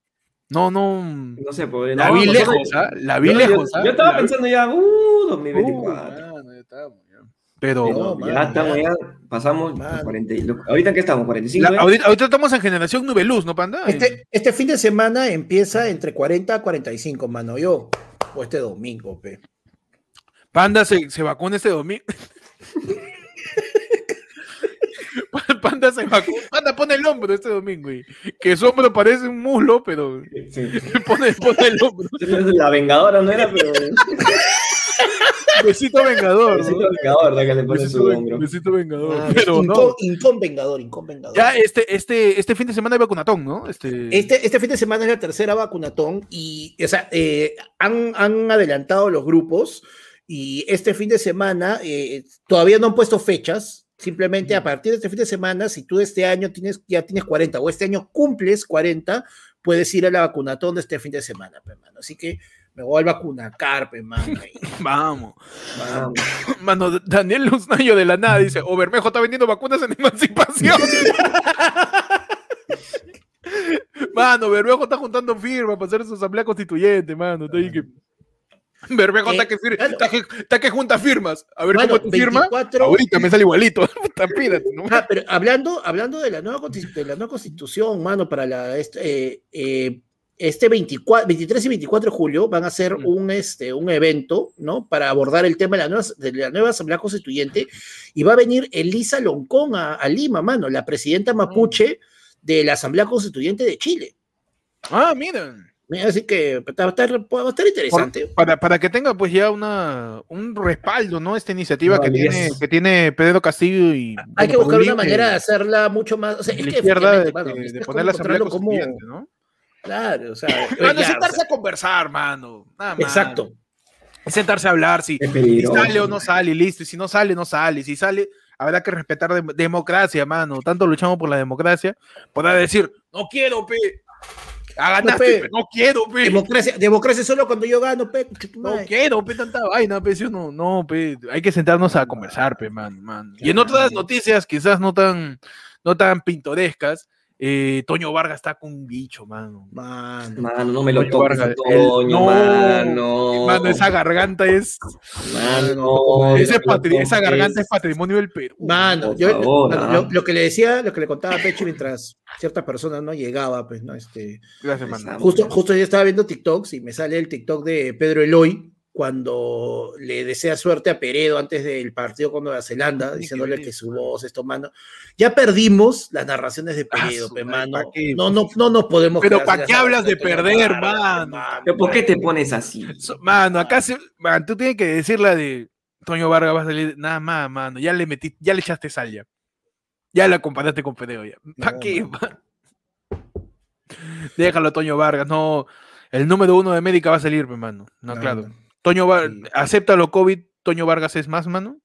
No, no... No sé, pues. La no, vi lejos, ¿ah? La vi yo, lejos. yo- ¿ah? yo estaba La vi- pensando ya, uh, Uh, 2024. mano, ya estamos, ya. Pero No, ya mano, estamos, ya. pasamos. Mano. 40 y- lo- ahorita que estamos, 45. la- ¿eh? ahorita, ahorita estamos en generación nube luz, ¿no, Panda? Este, este fin de semana empieza entre 40 a 45, mano. Yo, o este domingo, pe. Panda se, se vacuna este domingo. *laughs* *laughs* Panda se vacuna. Panda pone el hombro este domingo. Y que su hombro parece un muslo, pero Sí. *laughs* pone, pone el hombro. La vengadora no era, pero. *laughs* Besito vengador. Besito ¿no? vengador, la que le pone Besito, su hombro. besito vengador. Ah, pero no. incon, inconvengador, inconvengador. Ya este, este, este fin de semana hay vacunatón, ¿no? Este, Este, este fin de semana es la tercera vacunatón y o sea, eh, han, han adelantado los grupos y este fin de semana eh, todavía no han puesto fechas. Simplemente a partir de este fin de semana, si tú este año tienes, ya tienes 40 o este año cumples 40, puedes ir a la vacunatón de este fin de semana, pe, mano. Así que me voy al vacunacar, pe, mano. y- *laughs* Vamos. Vamos. *laughs* Mano, Daniel Luznayo de la nada dice, o Bermejo está vendiendo vacunas en emancipación. *laughs* mano, Bermejo está juntando firmas para hacer su asamblea constituyente, mano. Ahí que... *laughs* Bermejo Eh, está que, claro. está que, está que junta firmas. A ver Mano, cómo firma. 24 Ahorita me sale igualito. *laughs* *laughs* Ah, pero hablando, hablando de, la nueva, de la nueva constitución, mano, para la, este, eh, eh, este 24, 23 y 24 de julio van a hacer Mm. un, este, un evento, ¿no? Para abordar el tema de la nueva, de la nueva Asamblea Constituyente y va a venir Elisa Loncón a, a Lima, mano, la presidenta mapuche de la Asamblea Constituyente de Chile. Ah, miren. Así que va a estar, va a estar interesante. Por- para, para que tenga pues ya una, un respaldo, ¿no? Esta iniciativa No, que, tiene, que tiene Pedro Castillo y... Hay que bueno, buscar una manera de hacerla mucho más. O sea, es que izquierda de, mano, de- de es poner la como asamblea como- ¿no? Claro, o sea. Mano, ya, sentarse o sea, a conversar, mano. Nada más. exacto. Es sentarse a hablar, si, si sale o no sale, listo. Y si no sale, no sale. Si sale, habrá que respetar dem- democracia, mano. Tanto luchamos por la democracia. Podrá decir, no quiero, pe. Ah, ganaste, no quiero, pe. Democracia, democracia solo cuando yo gano, pe. No quiero, pe, tanta vaina, pe, ¿sí o no, no, pe, hay que sentarnos a conversar, pe, man, man. Y en otras noticias, quizás no tan, no tan pintorescas, eh, Toño Vargas está con un bicho, mano. Mano. Mano, no me lo Toño toques, Vargas, Toño, el- no, mano. Mano, esa garganta es, Mano, ese no me lo patri- esa garganta es patrimonio del Perú. Mano, yo, favor, mano, ah. lo, lo que le decía, lo que le contaba a Pechi mientras cierta persona no llegaba, pues, ¿no? Este, Gracias, mano. justo, justo yo estaba viendo TikToks y me sale el TikTok de Pedro Eloy cuando le desea suerte a Peredo antes del partido con Nueva Zelanda, diciéndole que su voz, esto, mano. Ya perdimos las narraciones de Ah, Peredo, su pe, madre, mano. ¿pa' qué? No, no, no nos podemos Pero quedar ¿pa' sin qué las hablas de perder, mano? Pero ¿Por qué te pones así? Mano, acá se, man, tú tienes que decir la de Toño Vargas va a salir, nada más, mano, ya le metí, ya le echaste sal ya. Ya la comparaste con Pedro ya. ¿Para No, qué? mano. man? Déjalo, Toño Vargas, no. El número uno de América va a salir, pe, mano. No, No, claro. no. Toño Vargas, Sí. acéptalo, COVID, Toño Vargas es más, mano.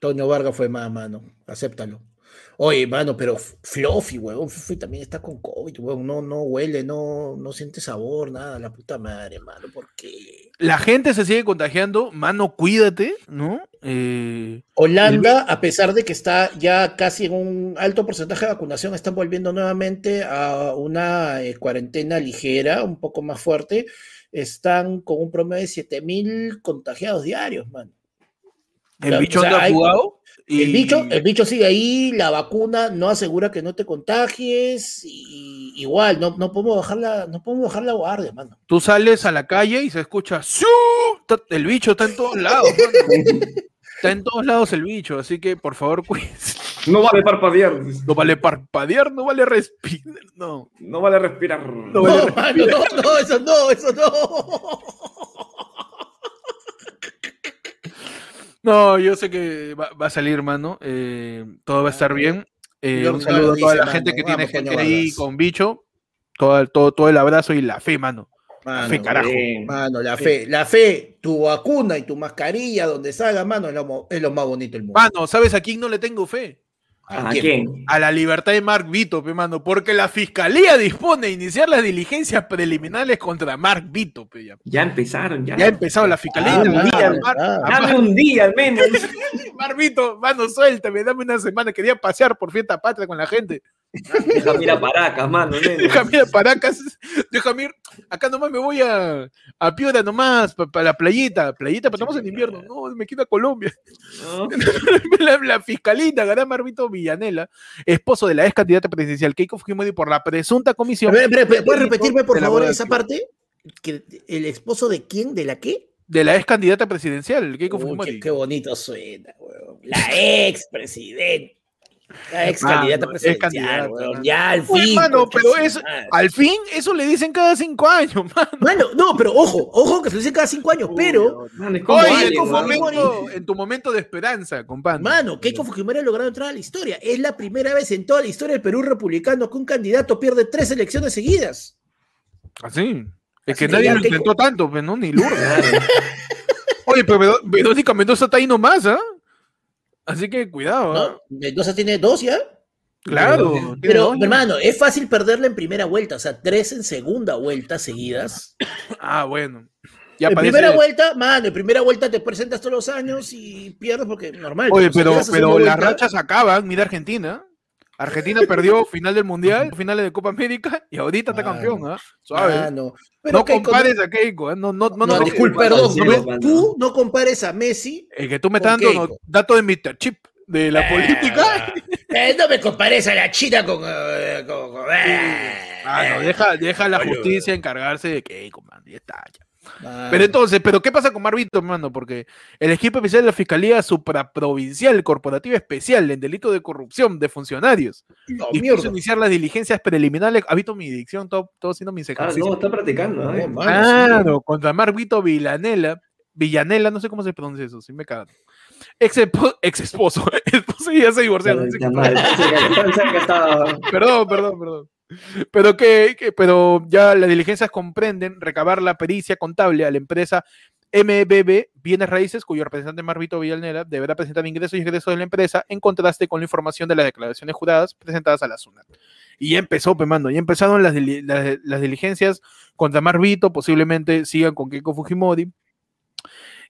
Toño Vargas fue más, mano. Acéptalo. Oye, mano, pero Fluffy, huevón. Fluffy también está con COVID, huevón. No, no huele, no, no siente sabor, nada. La puta madre, mano. ¿Por qué? La gente se sigue contagiando, mano, cuídate, ¿no? Eh, Holanda, a pesar de que está ya casi en un alto porcentaje de vacunación, están volviendo nuevamente a una eh, cuarentena ligera, un poco más fuerte. Están con un promedio de 7000 contagiados diarios, mano. El bicho o sea, anda hay- jugado. El bicho, el bicho sigue ahí, la vacuna no asegura que no te contagies, y igual, no, no podemos bajar la, no podemos bajar la guardia, mano. Tú sales a la calle y se escucha ¡Siu! El bicho está en todos lados. mano. Está en todos lados el bicho, así que por favor, cuídense. No vale parpadear. No vale parpadear, no vale respirar. No. No vale respirar. No No, vale mano, no, no, eso no, eso no. No, yo sé que va, va a salir, hermano. eh, todo va a estar bien. Eh, un saludo a toda la gente mano. que tiene gente ahí con bicho. Todo, el- todo, todo el abrazo y la fe, mano. Mano, fe, carajo. Bien. Mano, la fe, la fe, tu vacuna y tu mascarilla donde salga, mano, es lo, es lo más bonito del mundo. Mano, ¿sabes a quién no le tengo fe? ¿A quién? A la libertad de Mark Vito, pe, mano, porque la fiscalía dispone de iniciar las diligencias preliminares contra Mark Vito, pe, ya. Ya empezaron, ya. Ya ha empezado la fiscalía. Ah, día, ah. Dame un día al menos. *laughs* Mark Vito, mano, suéltame, dame una semana, quería pasear por fiesta patria con la gente. *laughs* Déjame ir a Paracas, mano. nene. Déjame ir a Paracas, déjame ir, acá nomás me voy a, a Piura nomás, para la playita, playita, pero estamos en invierno, no, me quedo a Colombia. ¿No? *laughs* la, la fiscalita, Gará Marvito Villanela, esposo de la ex candidata presidencial Keiko Fujimori por la presunta A comisión ver, ¿Puedes repetirme, por favor, esa parte? Que ¿El esposo de quién? ¿De la qué? de la ex candidata presidencial, Keiko Uy, Fujimori. qué, qué bonito suena, weón. La ex presidente. La ex candidata ex presidencial, candidata, weón. mano. Ya al fin. mano, pero eso-. Al fin, eso le dicen cada cinco años, *laughs* mano. Mano, no, pero ojo, ojo que se lo dicen cada cinco años, pero, Mano, Oye, alguien, en tu, ¿no? momento, en tu momento de esperanza, compadre. mano, Keiko Fujimori ha logrado entrar a la historia. Es la primera vez en toda la historia del Perú republicano que un candidato pierde tres elecciones seguidas. Así. Es Así que que nadie lo Keiko- intentó tanto, pues, ¿no? Ni Lourdes. *laughs* Oye, pero Verónica Mendoza está ahí nomás, ¿ah? Así que cuidado, ¿ah? ¿no? Mendoza tiene dos ya. Claro. Pero, hermano, es fácil perderla en primera vuelta, o sea, tres en segunda vuelta seguidas. Ah, bueno. Ya en parece- primera vuelta, mano, en primera vuelta te presentas todos los años y pierdes porque normal. Oye, pero, pero las rachas acaban. Mira Argentina. Argentina perdió final del Mundial, finales de Copa América y ahorita está Mano, campeón, ¿ah? Suave. Pero no Keiko, compares a Keiko, ¿eh? no, no, no, no, no, perdón, no, tú no compares a Messi. El que tú me estás dando datos de Mr. Chip de la política. Eh, no me compares a la China con. eh, con- con- eh. Ah, no, deja, deja la justicia encargarse de Keiko, man. Ya está, ya. Ah, Pero entonces, ¿pero qué pasa con Marvito, hermano? Porque el equipo especial de la Fiscalía Supraprovincial Corporativa Especial en delito de corrupción de funcionarios no, dispuso iniciar las diligencias preliminares. ¿Ha visto mi dicción? Todo, todo haciendo mis Ah, ejercicios. no, está practicando. ¿eh? Claro, contra Marvito Villanela. Villanela, no sé cómo se pronuncia eso, sí me cago. Ex, ex esposo, *laughs* esposo y ya se divorciaron. *laughs* Perdón, perdón, perdón. *laughs* Pero que, pero ya las diligencias comprenden recabar la pericia contable a la empresa MBB Bienes Raíces, cuyo representante Marvito Villanera deberá presentar ingresos y egresos de la empresa en contraste con la información de las declaraciones juradas presentadas a la SUNAT. Y ya empezó, pe, mano, ya empezaron las, las, las diligencias contra Marvito, posiblemente sigan con Keiko Fujimori.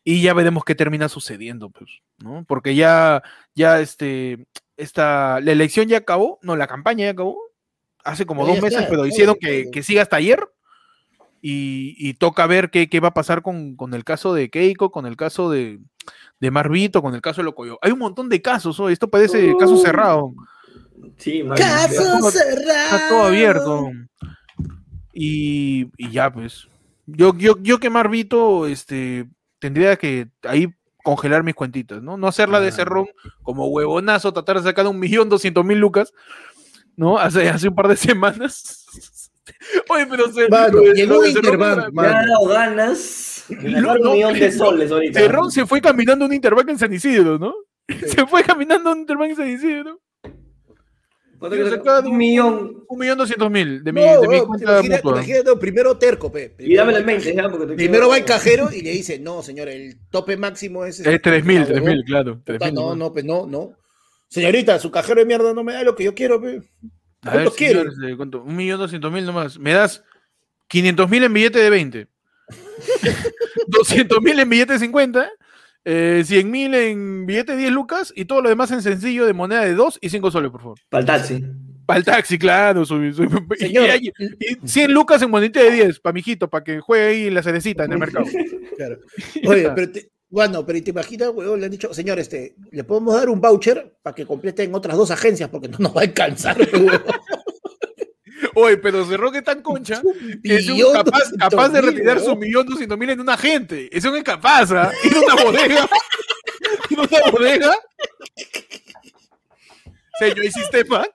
Y ya veremos qué termina sucediendo, pues, ¿no? Porque ya, ya este, esta, la elección ya acabó, no, la campaña ya acabó, hace como dos está, meses, pero hicieron que, que siga hasta ayer. Y, y toca ver qué, qué va a pasar con, con el caso de Keiko, con el caso de, de Marvito, con el caso de Locoyo. Hay un montón de casos, ¿no? esto parece caso cerrado, Sí, man. Caso Está cerrado. todo abierto. Y, y ya, pues. Yo, yo, yo que Marvito, este, tendría que ahí congelar mis cuentitas, ¿no? No hacerla de cerrón como huevonazo, tratar de sacar un millón doscientos mil lucas, ¿no? Hace, hace un par de semanas. *laughs* Oye, pero se, Mano, lo llegó lo Interbank, mano. dado ganas de No, no, un millón de no. soles ahorita. Cerrón se fue caminando un Interbank en San Isidro, ¿no? Se fue caminando un Interbank en San Isidro. ¿Cuánto Quiero que sacar sacar? Un millón. Un millón doscientos mil de mi, No, de mi no, cuenta imagina- mutua. imagínate, primero terco, pe. Y Primero dame va el el 20, ya, porque te Primero quiero- va el cajero y le dice, no, señor, el tope máximo es... Es tres mil, Ah, tres mil, claro. tres Puta, mil No, nomás. no, pues no, no. Señorita, su cajero de mierda no me da lo que yo quiero, pe. A ver, ¿Cuánto quiere? señor, este, ¿cuánto? Un millón doscientos mil nomás. Me das 500 mil en billete de 20. 200 *laughs* mil en billete de 50. Eh, 100 mil en billete de 10 lucas y todo lo demás en sencillo de moneda de 2 y 5 soles, por favor. Para el taxi. Para el taxi, claro. su- su- y- Señor. y, y 100 lucas en monedita de 10, para mi hijito, para que juegue ahí la cerecita en el mercado. *laughs* Claro. Oye, pero te, bueno, pero te imaginas, weón, le han dicho, señor, este, le podemos dar un voucher para que complete en otras dos agencias porque no nos va a alcanzar, *laughs* weón. Oye, pero Cerró que tan concha que es un capaz, capaz de retirar su millón doscientos mil en un agente. Es un incapaz, ¿ah? *laughs* Ir a una bodega. *laughs* Ir a una bodega. Señor, ¿hay sistema?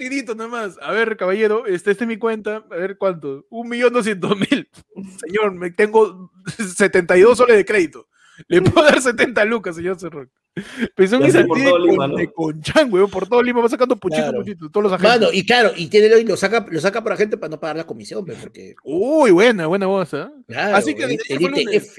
Un retirito nomás. A ver, caballero, este, esta es mi cuenta. A ver cuánto. Un millón doscientos mil. Señor, me tengo 72 soles de crédito. Le puedo dar 70 lucas, señor son Y mis así por todo Lima, weón. Por todo Lima va sacando puchito, Claro. puchito. Todos los agentes. Mano, y claro, y tiene y lo saca, lo saca por agente para no pagar la comisión, porque Uy, buena, buena voz, ¿ah? claro, Así que el, el. ITF.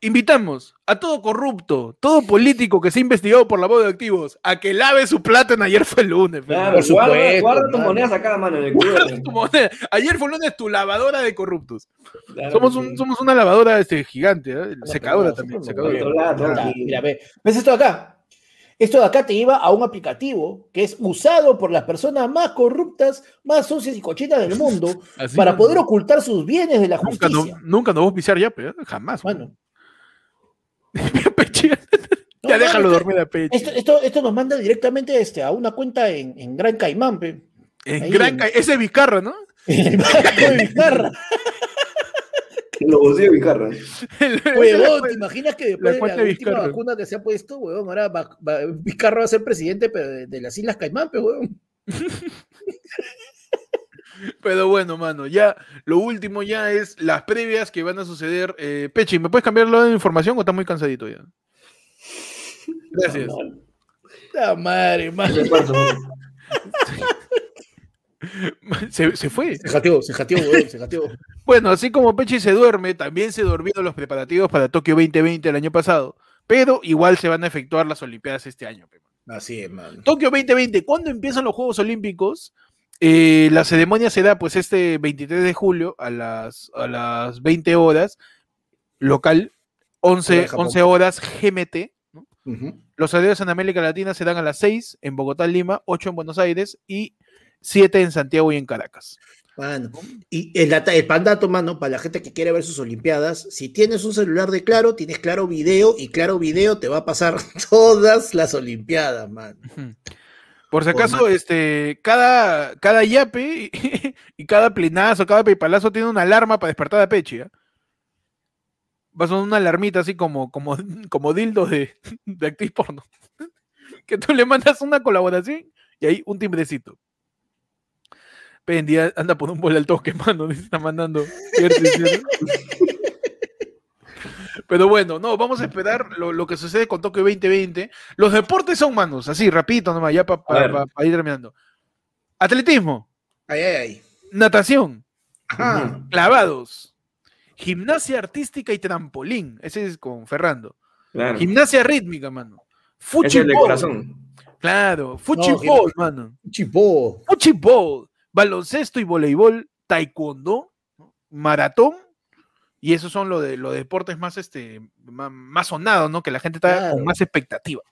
Invitamos a todo corrupto, todo político que se ha investigado por lavado de activos, a que lave su plata en ayer fue el lunes. Claro. Por guarda, supuesto, guarda tus mano. monedas acá, mano, en el culo. Tu moneda. Ayer fue el lunes tu lavadora de corruptos. Claro Somos, que un, sí. somos una lavadora este, gigante, ¿eh? secadora no, también. Mira. ¿Ves esto de acá? Esto de acá te lleva a un aplicativo que es usado por las personas más corruptas, más sucias y cochinas del mundo *laughs* Así, para poder ocultar sus bienes de la Nunca, justicia. no, nunca nos vamos a pisar ya, pero jamás. Mano, Pechi. *laughs* No, ya déjalo dormir a Pechi. esto, esto, esto nos manda directamente este, a una cuenta en, en Gran Caimán, pe. En ahí Gran en- Ca- ese Vizcarra, ¿no? En *laughs* el barco de los bolsillos de Vicarra. Huevón, ¿te imaginas que después de la de última Vizcarra. vacuna que se ha puesto, huevón, ahora va- va- Vizcarra va a ser presidente pero de, de las Islas Caimán, pe, huevón? *laughs* Pero bueno, mano, ya lo último ya es las previas que van a suceder. Eh, Pechi, ¿me puedes cambiar la información o estás muy cansadito ya? Gracias. La madre, madre. *laughs* Se, se fue. Se jateó, se jateó, huevón, se jateó. Bueno, así como Pechi se duerme, también se durmieron los preparativos para Tokio 2020 el año pasado. Pero igual se van a efectuar las Olimpiadas este año. Así es, mano. Tokio 2020, ¿cuándo empiezan los Juegos Olímpicos? Eh, la ceremonia se da pues este 23 de julio a las, a las 20 horas, local, Hora 11, de Japón. 11 horas GMT. Los horarios en América Latina se dan a las 6 en Bogotá, Lima, 8 en Buenos Aires y 7 en Santiago y en Caracas. Mano. Y el, el pandato, mano, para la gente que quiere ver sus Olimpiadas, si tienes un celular de Claro, tienes Claro Video y Claro Video te va a pasar *laughs* todas las Olimpiadas, mano. Por si acaso, este, cada, cada yape *laughs* y, cada plinazo, cada paypalazo tiene una alarma para despertar a Pechi. ¿ah? Va a sonar una alarmita así como, como, *laughs* como dildo de, de actriz porno. *laughs* Que tú le mandas una colaboración y ahí un timbrecito. Pendi anda por un bol al toque, mano. Está mandando. Pero bueno, no, vamos a esperar lo, lo que sucede con Tokio 2020. Los deportes son manos, así, rapidito nomás, ya para A ver. ir terminando. Atletismo, Ay, ay, ay. natación, Ajá. clavados, gimnasia artística y trampolín. Ese es con Ferrando. Claro. Gimnasia rítmica, mano. Ese es el de Fuchibol. corazón. Claro, fuchibol, mano. Chipó. Fuchibol, baloncesto y voleibol, taekwondo, ¿no? maratón. Y esos son los de los deportes más este más, más sonados, ¿no? Que la gente está Claro. con más expectativa.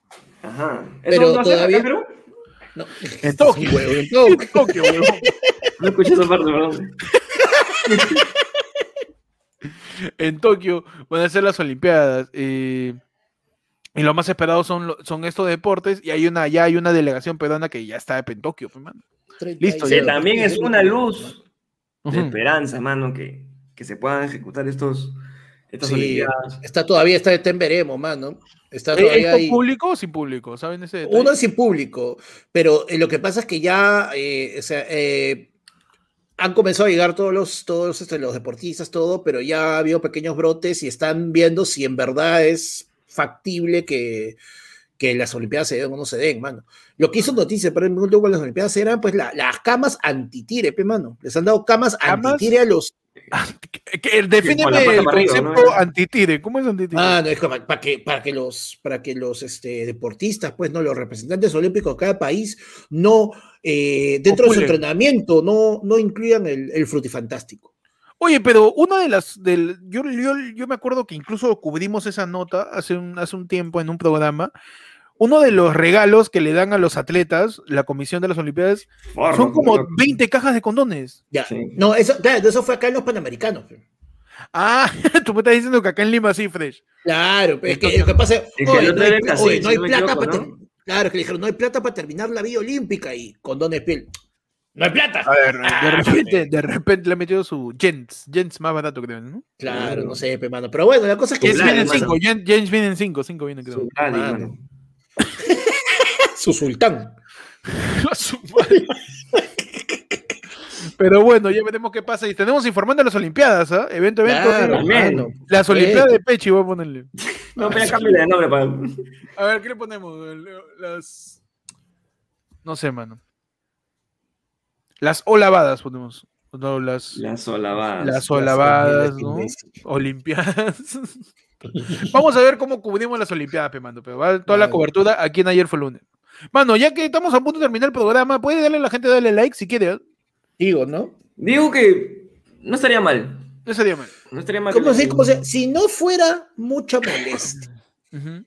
Ajá. Pero ¿Eso no hace todavía- acá, Perú? No. *laughs* En Tokio. Huevo, en Tokio. Tokio, huevón. *laughs* No escuché esa parte, perdón. *laughs* en Tokio van a ser las Olimpiadas. eh, y lo más esperado son, son estos deportes. Y hay una, ya hay una delegación peruana que ya está en Tokio. pues, mano. Listo, Que también es una luz de esperanza, mano, que, que se puedan ejecutar estos, estas Sí. olimpiadas. Está todavía, está en veremos, mano. Está ¿Es todavía con ahí. público o sin público? ¿Saben ese detalle? Uno es sin público, pero eh, lo que pasa es que ya eh, o sea, eh, han comenzado a llegar todos los, todos este, los deportistas, todo, pero ya ha habido pequeños brotes y están viendo si en verdad es factible que, que las Olimpiadas se den o no se den, mano. Lo que hizo noticia, por ejemplo, con las Olimpiadas eran pues la- las camas antitire, pe, mano. Les han dado camas, ¿Camas? antitire a los. *laughs* Defíneme el concepto ¿no? antitire. ¿Cómo es antitire? Ah, no, es como para que, para que los, para que los este, deportistas, pues, no, los representantes olímpicos de cada país, no, eh, dentro de su entrenamiento, no, no incluyan el, el frutifantástico. Oye, pero una de las del yo, yo, yo me acuerdo que incluso cubrimos esa nota hace un, hace un tiempo en un programa. Uno de los regalos que le dan a los atletas, la comisión de las Olimpiadas, Forro, son como loco. 20 cajas de condones. Ya. Sí. No, eso, claro, eso fue acá en los Panamericanos. Ah, *laughs* tú me estás diciendo que acá en Lima sí, fresh. Claro, pe, es que lo que pasa que oye, el otro no hay, oye, no plata equivoco, para ¿no? Claro, que le dijeron, no hay plata para terminar la vía olímpica y condones piel. No hay plata. A ver, de Ah, repente, de repente le ha metido su Jens, Jens más barato creo, ¿no? Claro, no sé, pe, mano. Pero bueno, la cosa es que Jens viene en hermano. 5, Jens viene en 5, 5 viene creo. *laughs* Su- sultán. A *laughs* su madre. Pero bueno, ya veremos qué pasa. Y tenemos informando de las Olimpiadas, ¿ah? Evento, evento. Claro, eh. también. mano. Las Olimpiadas de Pechi, voy a ponerle. *laughs* No, pero cámbiale de nombre para. A ver, ¿qué le ponemos? Las. No sé, mano. Las olavadas ponemos. No, las, Las solabadas. las olavadas, Las ¿no? Olimpiadas. *laughs* Vamos a ver cómo cubrimos las Olimpiadas, pe, mano. Pero va toda la cobertura aquí en ayer fue lunes. Mano, ya que estamos a punto de terminar el programa, puede darle a la gente darle like si quiere. ¿eh? Digo, ¿no? Digo que no estaría mal. No sería mal. No estaría mal. que ¿Cómo le- se, cómo se- si no fuera mucha molestia. Ujú.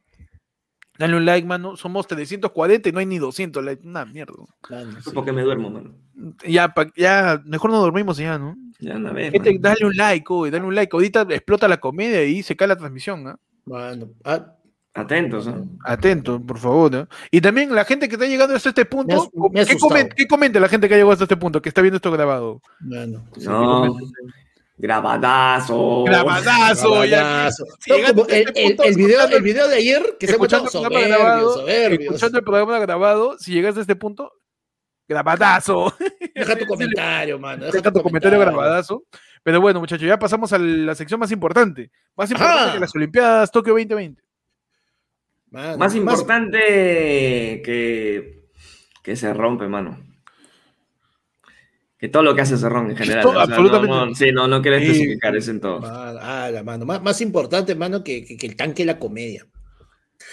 Dale un like, mano. Somos 340 y no hay ni 200 likes. Una mierda. Mano, sí. Porque me duermo, mano. Ya, pa- ya, mejor no dormimos ya, ¿no? Ya una vez. Gente, dale un like, oye, dale un like. Ahorita explota la comedia y se cae la transmisión, ¿ah? Mano, ah, Atentos, ¿eh? Atento, por favor. ¿no? Y también la gente que está llegando hasta este Me punto, has- me has ¿qué, comenta la gente que ha llegado hasta este punto, que está viendo esto grabado? mano. No. Grabadazo. Grabadazo, ya. Grabadazo. Si No, llegaste como a el, este el- punto el video, el video de ayer que se ha Escuchando el programa soberbios, grabado, soberbios. escuchando el programa grabado, si llegas a este punto, grabadazo. Deja tu *laughs* comentario, mano. Deja tu comentario grabadazo. Pero bueno, muchachos, ya pasamos a la sección más importante. Más importante Ajá. que las Olimpiadas Tokio 2020. Mano, Más importante que, que se rompe, mano. Que todo lo que hace se rompe en general. Todo, o sea, no- absolutamente. no- sí, no, no quiero Sí. especificar, es en todo. Mano, ah, la mano. Más, más importante, mano, que, que- que el tanque de la comedia.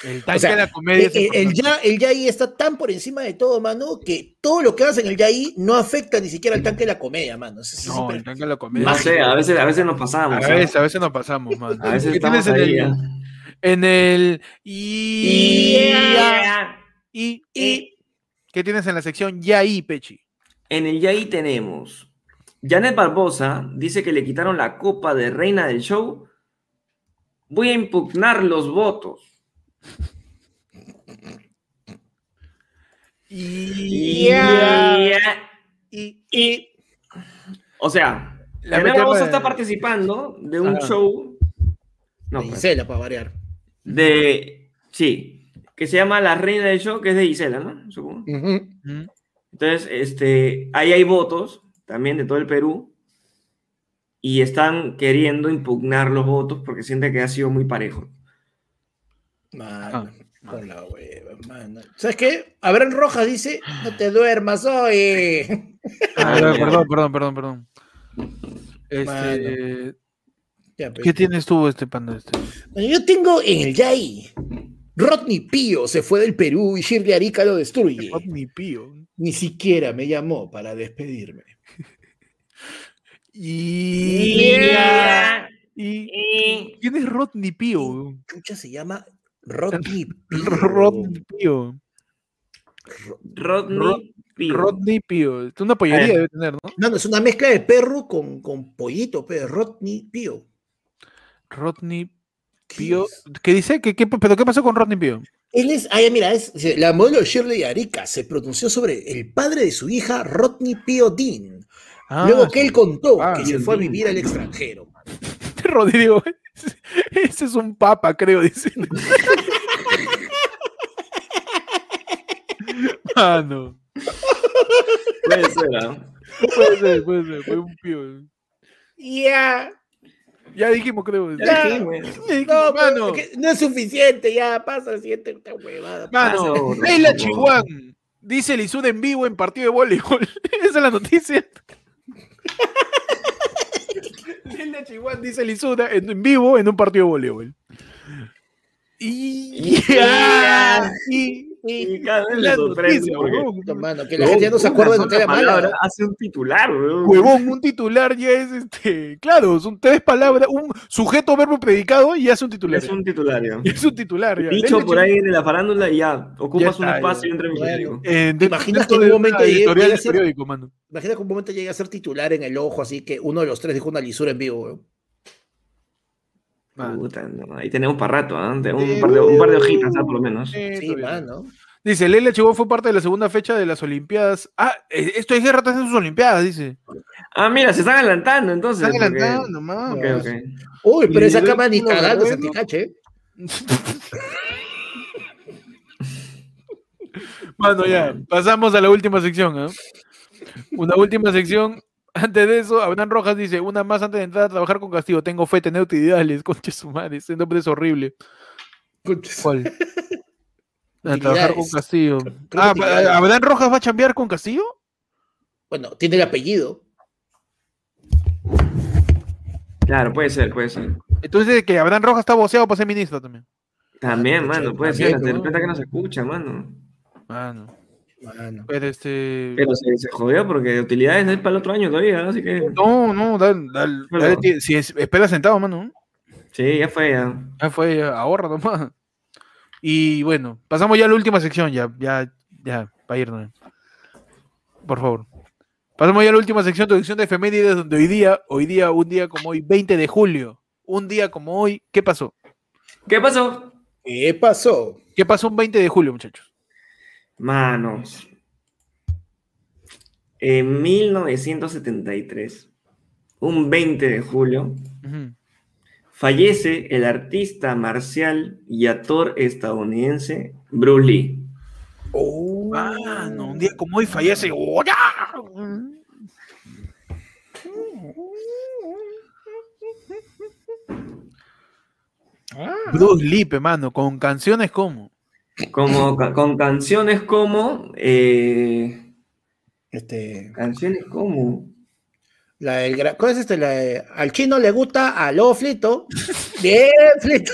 El tanque O sea, de la comedia. Eh, eh, el, importante. ya, el Yai está tan por encima de todo, mano, que todo lo que hace en el Yai no afecta ni siquiera al tanque de la comedia, mano. Es No, el tanque de la comedia. No sé, a veces, a veces nos A pasamos. ¿ah? veces, a veces nos pasamos, man. A veces ¿Qué tienes estamos en ahí, el, ¿ah? en el y, Yeah. y, Y ¿Qué tienes en la sección ya ahí, Pechi? En el Yai tenemos. Janet Barbosa dice que le quitaron la copa de reina del show. Voy a impugnar los votos. Y Ya. Y, Y, o sea, La mete Barbosa de- está participando de un Ajá. show. No, de pues, Gisela, para variar. de. Sí, que se llama La Reina del Show, que es de Gisela, ¿no? Supongo. Entonces, este, ahí hay votos también de todo el Perú y están queriendo impugnar los votos porque sienten que ha sido muy parejo. Mano, Ah, con la hueva, mano. ¿Sabes qué? Abraham Rojas dice, no te duermas hoy. *laughs* Ah, perdón, perdón, perdón, perdón. Este. Ya, pues. ¿Qué tienes tú, este panda? Este? Bueno, yo tengo en el Yai. Rodney Pío se fue del Perú y Shirley Arica lo destruye. Ni pío. Ni siquiera me llamó para despedirme. Y... Y... Y- ¿Quién es Rodney Pío? Chucha se llama Rodney *laughs* Pío. Rodney Pío. Ro- Rodney Pío. Rodney Pío. Es una pollería Eh. debe tener, ¿no? No, no, es una mezcla de perro con, con pollito, pero Rodney Pío. Rodney ¿Qué Pío. ¿Qué dice? ¿Qué, qué, ¿Pero qué pasó con Rodney Pío? Él es, ah, mira, es, la modelo Shirley Arica se pronunció sobre el padre de su hija, Rodney Pío Dean. Ah, Luego que él contó Ah, que se Dean. fue a vivir al extranjero. *laughs* Rodrigo. *laughs* Ese es un papa, creo, dice. *laughs* Mano. Puede ser, ¿ah? Puede ser, puede ser. Fue un pío. Ya. Ya dijimos, creo. Ya Ya. dijimos. No, mano. es que no es suficiente, ya pasa la siguiente esta huevada. Mano, Leila. Chihuán dice Lizud en vivo en partido de voleibol. *laughs* Esa es la noticia. *laughs* Leila Chihuán dice Lizuda en, en vivo en un partido de voleibol. Y, Ya. y, Y cada vez me la sorprende noticia, porque- huevón. Puta, mano, que la gente ya no se acuerda de Nutella mala. palabra Hace un titular, weón. Huevón, un titular ya es este. Claro, son tres palabras, un sujeto, verbo, predicado y es un titular. Es un titular, ya. Es un titular. Ya. Dicho por ahí en la farándula y ya ocupas un está, espacio entre mi Bueno. periódico. Eh, ¿Te imaginas que en un momento llegue- a ser titular en el ojo, así que uno de los tres dijo una lisura en vivo, weón. Mano. Puta, no, ahí tenemos para rato. De Un, Sí, par de, un par de uh, hojitas, ¿ah? Por lo menos. Sí, mano. Dice, Leila Chihuahua fue parte de la segunda fecha de las Olimpiadas. Ah, eh, esto es guerra tras sus Olimpiadas, dice. Ah, mira, se están adelantando entonces. Están porque- adelantando, ok. Uy, pero esa cama ni cagando se bueno. te cache. Mano, ya, pasamos a la última sección, ¿ah? Una última sección. Antes de eso, Abraham Rojas dice, una más antes de entrar a trabajar con Castillo. Tengo fe, tener utilidades, *laughs* conche su madre. Ese nombre es horrible. ¿Cuál? *laughs* A trabajar con. Castillo. Ah. ¿Abraham Rojas va a chambear con Castillo? Bueno, tiene el apellido. Claro, puede ser, puede ser. Entonces, que Abraham Rojas está boceado para ser ministro también. También, mano, puede ser. De repente que no se escucha, mano. Mano. Pero este. Pero se, se jodió porque de utilidades es para el otro año todavía, ¿no? así que. No, no, dale, si es- espera sentado, mano. Sí, ya fue, ya. Ya fue, ya, ahorra nomás. Y bueno, pasamos ya a la última sección, ya, ya, ya, para irnos. Por favor. Pasamos ya a la última sección, tu sección de efemérides, donde hoy día, hoy día, un día como hoy, 20 de julio, un día como hoy, ¿qué pasó? ¿Qué pasó? ¿Qué pasó? ¿Qué pasó un 20 de julio, muchachos? Manos. En 1973, un 20 de julio, fallece el artista marcial y actor estadounidense Bruce Lee. Oh. Mano, un día como hoy fallece. ¡Oya! *laughs* Bruce Lee, mano, con canciones como. Como, con canciones como. eh, Este, canciones como. la del gra- ¿Cuál es este? La de- al chino le gusta a lo flito. *laughs* Bien, flito.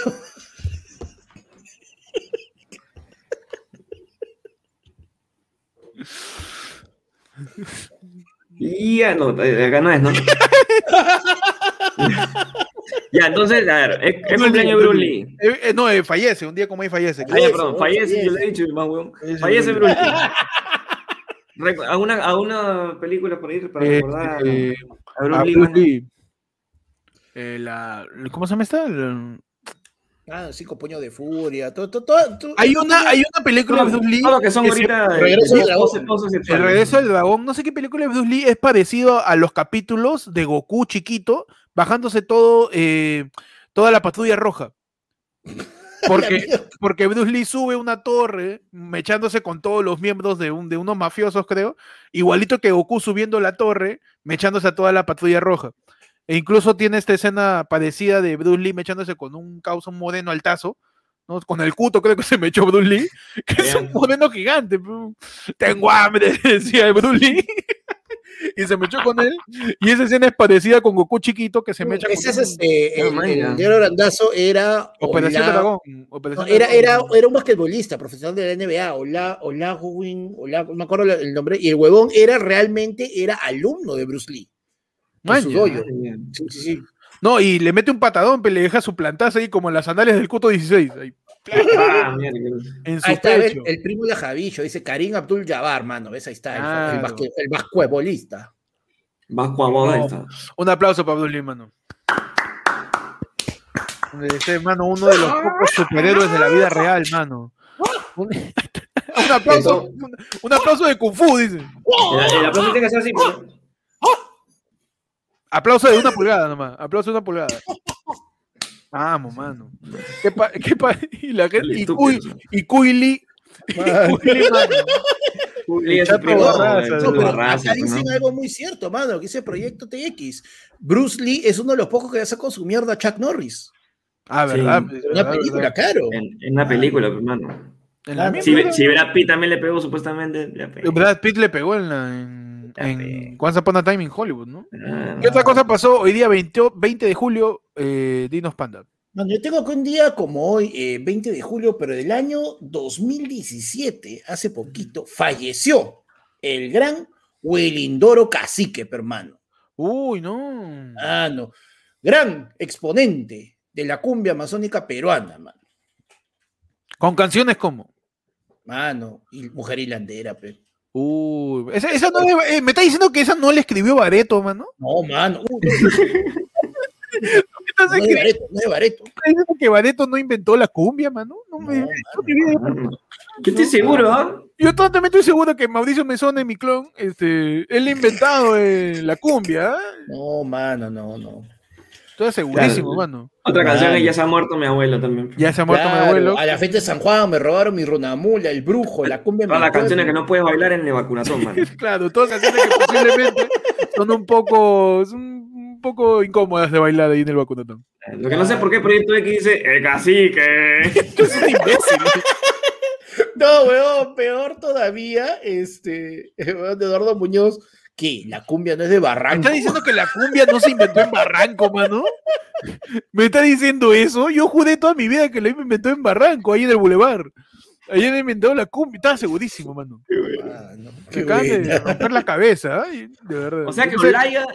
Y ya, no, acá no es, ¿no? *laughs* ya, entonces, a ver, es, es cumpleaños de Bruce Lee. Eh, eh, no, eh, fallece, un día como hoy fallece. Ah, ya, Fallece, perdón, fallece, yo le he dicho, más weón. Fallece Bruce Lee. ¿A una, a una película por ir para Eh, recordar eh, a Bruce a Lee? Bruce? Lee. Eh, la, ¿Cómo se llama esta? Ah, cinco puños de furia. Todo, todo, todo- todo- Hay una, hay una película de Bruce Lee. todo lo que son ahorita. Regreso del dragón. poses- poses El regreso del dragón, no sé qué película de Bruce Lee es parecido a los capítulos de Goku chiquito, bajándose todo, eh, toda la patrulla roja. *laughs* Porque, porque Bruce Lee sube una torre, mechándose con todos los miembros de, un, de unos mafiosos, creo, igualito que Goku subiendo la torre, mechándose a toda la patrulla roja. E incluso tiene esta escena parecida de Bruce Lee mechándose con un causa un moreno altazo, ¿no? con el cuto creo que se mechó Bruce Lee, *laughs* que es un Bien. moreno gigante. Tengo hambre, *laughs* decía Bruce Lee. *laughs* y se mechó con él. Y esa escena es parecida con Goku chiquito que se mecha Ese es con este, el, el negro grandazo era. Operación Ola- Dragón. no, Operación era, Dragón. era, era un basquetbolista profesional de la NBA, Ola, Olagwin, Ola, no me acuerdo el nombre, y el huevón era realmente era alumno de Bruce Lee. Man, su. Sí, sí, sí. No, y le mete un patadón, pero le deja su plantazo ahí como en las sandalias del Cuto 16. Ahí, Ah, en su Ahí está, el primo de Javillo, dice Karim Abdul Jabbar, mano, ¿ves? Ahí está, el- basque- el basquetbolista. Vasco a boda No. está. Un aplauso para Abdul mano. Este, mano, uno de los pocos superhéroes de la vida real, mano. Un, un aplauso, un, un aplauso de Kung Fu, dice. El, el aplauso tiene que ser así, pues. Aplauso de una pulgada nomás. Aplauso de una pulgada. Vamos, mano. ¿Qué pa- qué pa- y la gente, y, Cuy, y acá dicen algo muy cierto, mano, que ese proyecto TX. Bruce Lee es uno de los pocos que ya sacó su mierda a Chuck Norris. Ah, Sí. verdad. Una verdad, película, verdad. claro. En, en una película, pues, mano. En la Si Brad Pitt también le pegó supuestamente. Brad Pitt le pegó en, la, en, en. Once Upon a Time in Hollywood, ¿no? Ah, ¿Qué otra cosa pasó hoy día 20, 20 de julio? Eh, Dinos Panda. Mano, yo tengo que un día como hoy, eh, 20 de julio, pero del año 2017, hace poquito, falleció el gran Welindoro Cacique, hermano. Uy, no. Ah, no. Gran exponente de la cumbia amazónica peruana, mano. Con canciones como. Mano, y mujer hilandera, pe. Uy, esa, esa no le- eh, me está diciendo que esa no le escribió Bareto, mano. No, mano. *laughs* uh, ¿Qué estás no, no es? Bareto, no es de Bareto. diciendo que Bareto no inventó la cumbia, mano? No me- No, no mano. Yo estoy seguro, ¿ah? Yo totalmente estoy seguro que Mauricio Mesone, mi clon, este, él ha inventado eh, la cumbia. ¿eh? No, mano, no, no. Estoy segurísimo, Claro. mano. Otra canción es Ya se ha muerto mi abuelo también. Ya se ha muerto mi abuelo. A la fiesta de San Juan me robaron mi runamula, el brujo, la cumbia. Todas las canciones que no puedes bailar en el vacunatón, mano. *laughs* Claro, todas canciones que posiblemente son un poco, son un poco incómodas de bailar ahí en el vacunatón. Lo que no sé por qué Proyecto X dice el cacique. *laughs* Es un imbécil. *laughs* No, weón, peor todavía, este, Eduardo Muñoz, que la cumbia no es de ¿Me Barranco. está diciendo que la cumbia no se inventó en Barranco, mano? ¿Me está diciendo eso? Yo juré toda mi vida que la inventó en Barranco, ahí en el bulevar. Ahí han inventado la cumbia. Estaba segurísimo, mano. Ah, no, Me qué acaban de buena. romper la cabeza, de verdad. O sea que Tú me- Olaya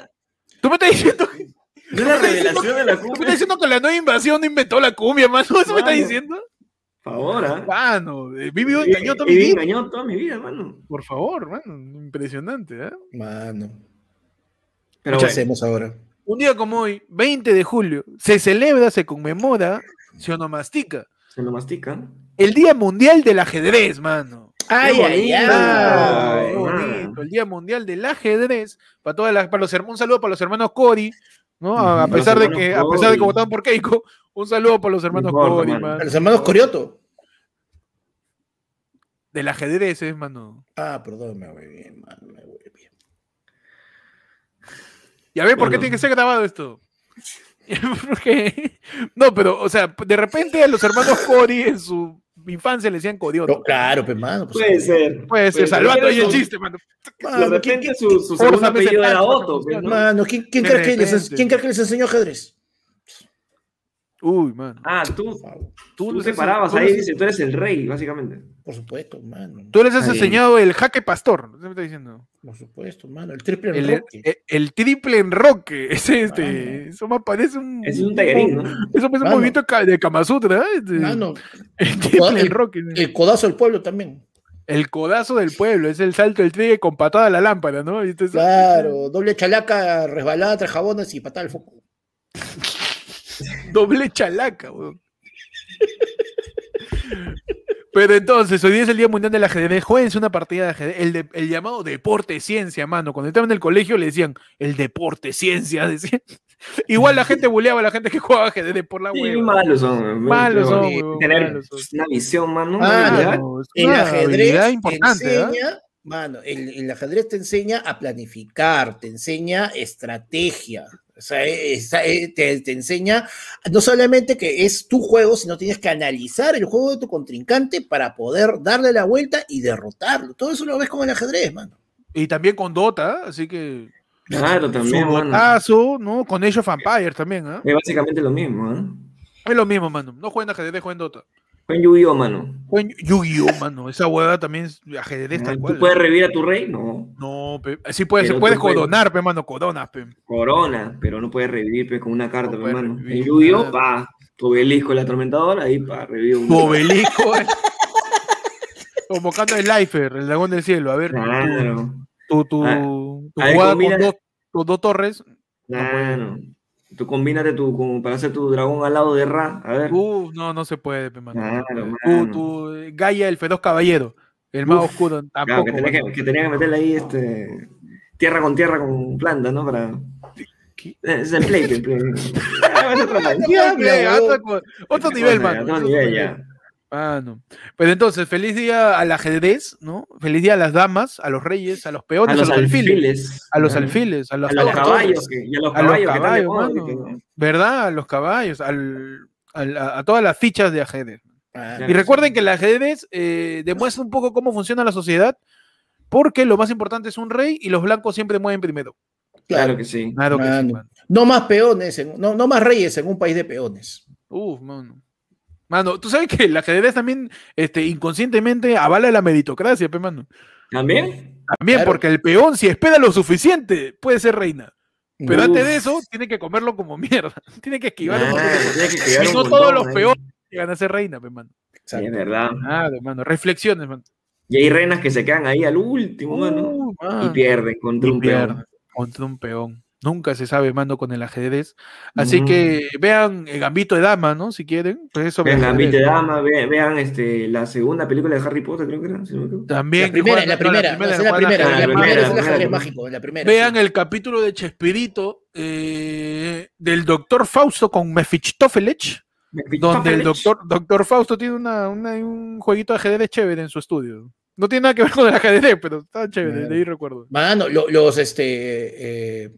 Tú me estás diciendo, tú no es la revelación de la me estás diciendo que la nueva invasión no inventó la cumbia, mano. ¿Eso me estás diciendo? Por favor, ¿ah? Mano, he vivido He- engañado toda mi vida. engañado toda mi vida, mano. Por favor, mano. Impresionante, ¿eh? Mano, Pero ¿qué bueno, hacemos ahora? Un día como hoy, 20 de julio, se celebra, se conmemora, se onomastica, se lo mastica. el Día Mundial del Ajedrez, mano. Ay, ay, ay. qué Ay, bonito, el Día Mundial del Ajedrez, para todas las, para los hermanos, un saludo para los hermanos Cori, ¿no? A, pesar de que, a pesar de que votaron por Keiko, un saludo para los hermanos mano. A los hermanos Corioto. Del ajedrez, es, mano. Ah, perdón, me voy bien, mano, me voy bien. Ya ve por qué tiene que ser grabado esto. *laughs* Porque- no, pero, o sea, de repente a los hermanos Cori en su infancia le decían Corioto. No, claro, pues, mano. Pues, Puede ser. Puede ser, salvando ahí el chiste, mano. De Mano, ¿quién, repente su, su segundo apellido era Otto. mano. ¿no? mano, ¿quién, quién De les. ¿quién que les enseñó ajedrez? Uy, mano. Ah, tú, tú les te parabas tú ahí y dices, tú eres el rey, básicamente. por supuesto, mano. Tú les has Ay, enseñado el jaque pastor, ¿no me está diciendo? Por supuesto, mano. El triple El, enroque. el- el triple enroque. *laughs* Ese, este, Mano. eso me parece un. Es un tallerín, ¿no? *laughs* Eso parece un movimiento de Ka- de Kama Sutra, ¿eh? Este, Mano, *laughs* el triple el- enroque. el codazo del pueblo también. El codazo del pueblo, es el salto del trigue con patada a la lámpara, ¿no? Entonces- Claro, doble chalaca, resbalada, tres jabones y patada al foco. *laughs* Doble chalaca, weón. Pero entonces, hoy día es el Día Mundial del Ajedrez. Jueguense una partida de ajedrez. El, de- el llamado deporte ciencia, mano. Cuando estaban en el colegio le decían el deporte ciencia. *laughs* Decían. Igual la gente buleaba a la gente que jugaba ajedrez por la Sí, hueva. malos son. Malos son, Tener malos son. una visión, mano. Ah, El ajedrez importante, ¿ah? mano, el, el ajedrez te enseña a planificar, te enseña estrategia. O sea, es- es- te, te enseña no solamente que es tu juego, sino tienes que analizar el juego de tu contrincante para poder darle la vuelta y derrotarlo. Todo eso lo ves con el ajedrez, mano. Y también con Dota, así que Claro, también, su mano. Dotazo, ¿no? Con Age of Empires también, ¿ah? Es básicamente lo mismo, ¿eh? Es lo mismo, mano. No jueguen ajedrez, jueguen Dota. Fue en Yu-Gi-Oh, mano. Yu-Gi-Oh, mano. Esa hueá también es ajedrez tal ¿Tú cual. puedes revivir a tu rey? No. No, pe- sí puedes, Pero puedes tú puedes- coronar, pe, mano, coronas, pe. Corona, pero no puedes revivir pues, con una carta, No pe, mano. revivir En Yu-Gi-Oh, pa, tu obelisco el atormentador, ahí pa, revive un. Tu obelisco, *laughs* eh. Convocando el Lifer, el dragón del cielo. A ver, tu- Claro, tu, tu, Ah, tu jugada con dos, tus dos torres. claro. Tú combínate tu, con- para hacer tu dragón al lado de Ra. A ver. Uh, no, no se puede, pe, mano. no se Claro, puede. mano. Tu, tu Gaia, el feroz caballero. El más Uf, oscuro, Claro, que tenía que, que tenía que meterle ahí este. Tierra con tierra con planta, ¿no? Para. Es el play, *laughs* Otro nivel, mano. otro nivel. ya. Ah, no. Pero entonces, feliz día al ajedrez, ¿no? Feliz día a las damas, a los reyes, a los A peones, a los los, alfiles, alfiles. a los alfiles, a, A los caballos. que- Y a los a los caballos. que mano. que- ¿verdad? A los caballos, al, al- a, a todas las fichas de ajedrez. Ah. Y recuerden que el ajedrez eh, demuestra un poco cómo funciona la sociedad, porque lo más importante es un rey y los blancos siempre mueven primero. Claro que sí. Claro que sí. No más peones, en- no, no más reyes en un país de peones. Uf, mano. Mano, tú sabes que el ajedrez también este, inconscientemente avala la meritocracia, pe, mano. ¿También? También, Claro. porque el peón, si espera lo suficiente, puede ser reina. Pero Uf. antes de eso, tiene que comerlo como mierda. *laughs* Tiene que esquivar un Claro, montón de cosas. tiene que esquivar Y no montón, todos los ¿eh? peones llegan a ser reina, pe, mano. Sí, es verdad. Nada, mano. Reflexiones, mano. Y hay reinas que se quedan ahí al último, mano. Uh, Y mano. pierden contra Y un pierde peón. contra un peón. Nunca se sabe, mando, con el ajedrez. Así Mm. que vean el gambito de dama, ¿no? Si quieren. Pues eso Vean Gambito de Dama, ve- vean este, la segunda película de Harry Potter, creo que era. También. La primera, la primera, no, la primera, la primera primera, es el la primera. mágico, la primera. Vean sí. el capítulo de Chespirito eh, del doctor Fausto con Mefistofelech, donde el doctor, doctor Fausto tiene una, una- un jueguito de ajedrez chévere en su estudio. No tiene nada que ver con el ajedrez, pero está chévere, de ahí recuerdo. Mano, lo- los este eh,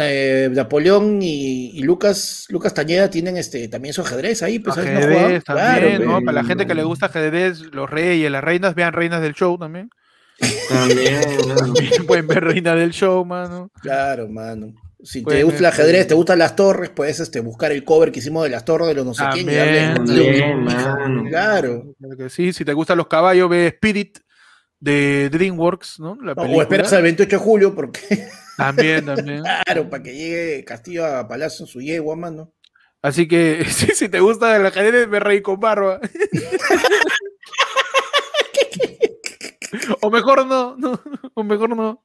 eh, Napoleón y, y Lucas Lucas Tañeda tienen este también su ajedrez ahí, pues ¿sabes? No ajedrez también, Claro, ¿no? Para la gente que le gusta ajedrez, los reyes, las reinas, vean reinas del show también. También. *laughs* Pueden ver reinas del show, mano. claro, mano. Si te gusta el ajedrez, te gustan las torres, puedes este, buscar el cover que hicimos de las torres de los no sé quién y darle- También, también, mano. Claro. Sí, si te gustan los caballos, ve Spirit de DreamWorks, ¿no? La No, o esperas al 28 de julio, porque *laughs* También, también. claro, para que llegue Castillo a Palacio en su yegua, mano. Así que *laughs* sí, si te gusta el ajedrez, ve Rey con barba. *laughs* o mejor no, no, o mejor no.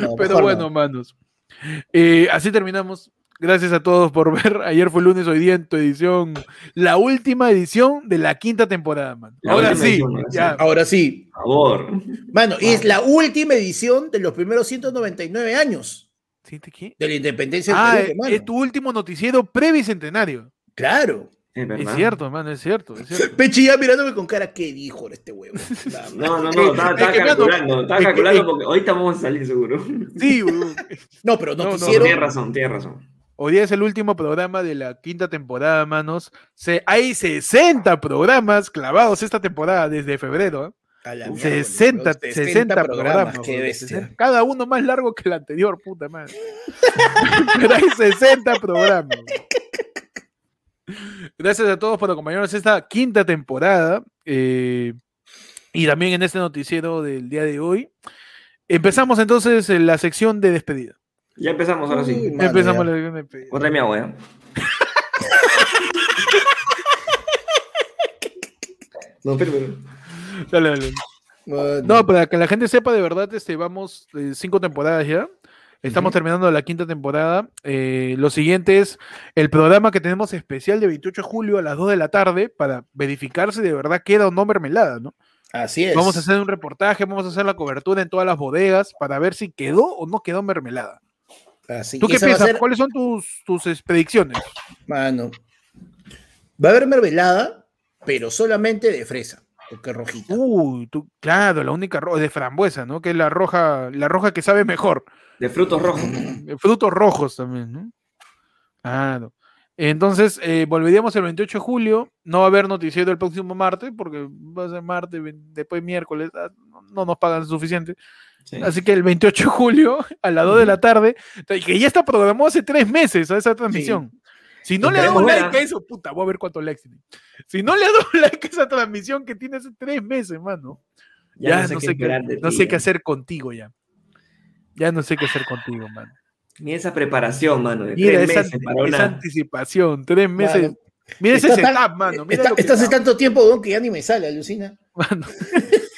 No, Pero mejor bueno, no. manos. Eh, así terminamos. Gracias a todos por *laughs* ver. Ayer fue lunes, hoy día en tu edición. La última edición de la quinta temporada, man. La Ahora sí, edición, ahora sí. ya. Ahora sí, Por favor. mano, y es la última edición de los primeros 199 años ¿Sí, te qué? de la independencia del Ah, Perú, es, mano. es tu último noticiero prebicentenario. Claro. Es verdad. Es cierto, mano, es cierto. Es cierto. Pechi ya mirándome con cara, ¿qué dijo este huevo? *laughs* No, no, no, estaba, mano, calculando, estaba calculando porque ahorita vamos a salir seguro. Sí. *laughs* No, pero No, no, noticiero. Tienes razón, tienes razón. Hoy día es el último programa de la quinta temporada, manos. Se, hay 60 programas clavados esta temporada desde febrero. ¿eh? A la Uf, mierda, 60, weón, 60 programas. qué weón, bestia. 60, Cada uno más largo que el anterior, puta madre. *laughs* Pero hay 60 programas. Gracias a todos por acompañarnos esta quinta temporada. eh, y también en este noticiero del día de hoy. Empezamos entonces en la sección de despedida. Ya empezamos ahora sí. mano, Empezamos la sección de. Otra de mi agua, ¿eh? *laughs* No, pero, pero. Dale, dale. No, para que la gente sepa de verdad, este, vamos eh, cinco temporadas ya. Estamos terminando la quinta temporada. Eh, lo siguiente es el programa que tenemos especial de 28 de julio a las 2 de la tarde para verificar si de verdad queda o no mermelada, ¿no? Así es. Vamos a hacer un reportaje, vamos a hacer la cobertura en todas las bodegas para ver si quedó o no quedó mermelada. Así. ¿Tú qué piensas? ser- ¿Cuáles son tus, tus predicciones? Mano. Va a haber mermelada, pero solamente de fresa, porque rojita. Uy, tú, claro, la única roja de frambuesa, ¿no? Que es la roja, la roja que sabe mejor. De frutos rojos. *clears throat* Eh, Frutos rojos también, ¿no? Claro. Entonces, eh, volveríamos el 28 de julio. No va a haber noticiero el próximo martes, porque va a ser martes, después miércoles. ah, No, no nos pagan suficiente. Sí. Así que el 28 de julio, a las 2 de la tarde, que ya está programado hace tres meses a esa transmisión. Si no le ha dado Esperemos ver, like a eso, puta, voy a ver cuántos likes tiene. Si no le ha dado *laughs* like a esa transmisión que tiene hace tres meses, mano. Ya, no, sé, qué, no sé qué hacer contigo ya. Ya no sé qué hacer contigo, mano. Ni esa preparación, mano. De Mira, tres esa, meses para esa una. anticipación, tres meses. Claro. Mira ese setup, mano. Mira Está- lo que estás hace está, tanto tiempo, que ya ni me sale, alucina. mano. *laughs*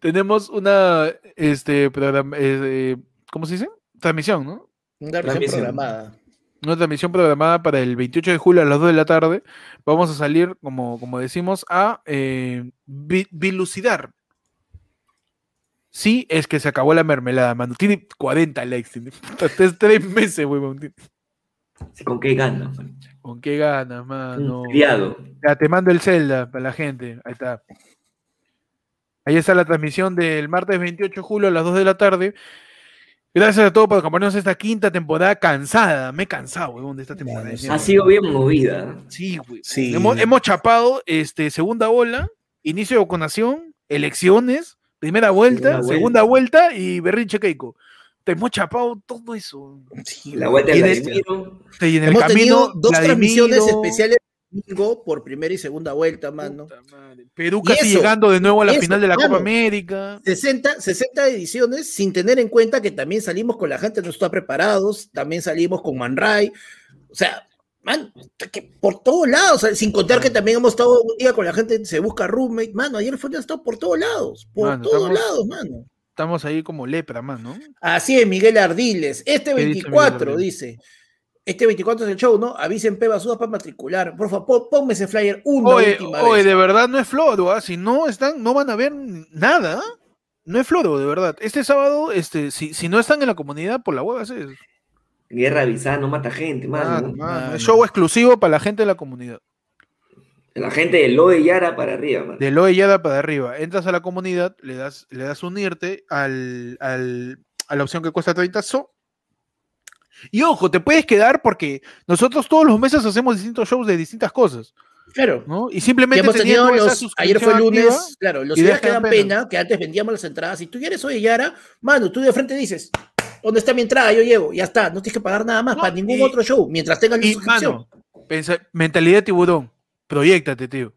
Tenemos una, este, programa, eh, ¿cómo se dice? Transmisión, ¿no? Una Transmisión. programada. Una transmisión programada para el 28 de julio a las 2 de la tarde. Vamos a salir, como, como decimos, a eh, vi- dilucidar. Sí, es que se acabó la mermelada, mano. Tiene 40 likes. Tiene puta, *laughs* es tres meses. Sí, ¿Con qué ganas? mano? ¿Con qué ganas, mano? Un criado. Ya, te mando el Zelda para la gente. Ahí está. Ahí está la transmisión del martes 28 de julio a las 2 de la tarde. Gracias a todos por acompañarnos esta quinta temporada cansada. Me he cansado, huevón, de esta temporada. Ha sido bien movida. Sí, güey. Sí. Hemos, hemos chapado este, segunda ola, inicio de vacunación, elecciones, primera vuelta, Segunda segunda vuelta, y berrinche Keiko. Te hemos chapado todo eso. Sí, La vuelta y de de- Vladimiro. Y en el Hemos camino, tenido dos transmisiones especiales domingo por primera y segunda vuelta, mano. Perú casi eso, llegando de nuevo a la eso, final de la mano. Copa América. 60, 60 ediciones sin tener en cuenta que también salimos con la gente no está preparados, también salimos con Man Ray, o sea, man, que por todos lados, sin contar que también hemos estado un día con la gente se busca roommate, mano, ayer fue estado por todos lados, por Mano, todos estamos- lados, mano. Estamos ahí como lepra, más, ¿no? Así es, Miguel Ardiles, este ¿Qué dice 24 Miguel Ardiles? dice, este 24 es el show, ¿no? Avisen P Basudas para matricular, por favor, pon- ponme ese flyer una Oye, última oye, vez. de verdad no es floro, ¿ah? Si no están, no van a ver nada. ¿ah? No es floro, de verdad. Este sábado, este, si, si no están en la comunidad, por la hueva es. Guerra avisada, no mata gente, mano. Es show exclusivo para la gente de la comunidad. La gente de Loe Yara para arriba, mano. De Loe Yada para arriba. Entras a la comunidad, le das, le das unirte al, al- a la opción que cuesta 30 so. Y ojo, te puedes quedar porque nosotros todos los meses hacemos distintos shows de distintas cosas, Claro. ¿no? Y simplemente hemos tenido los, ayer fue lunes, activa, claro, los días que dan pena. pena, que antes vendíamos las entradas. Si tú ya eres hoy Yara, mano, tú de frente dices, ¿dónde está mi entrada? Yo llego, ya está, no tienes que pagar nada más No, para ningún y- otro show, mientras tengas la suscripción. mano, pensa- mentalidad tiburón, proyectate, tío.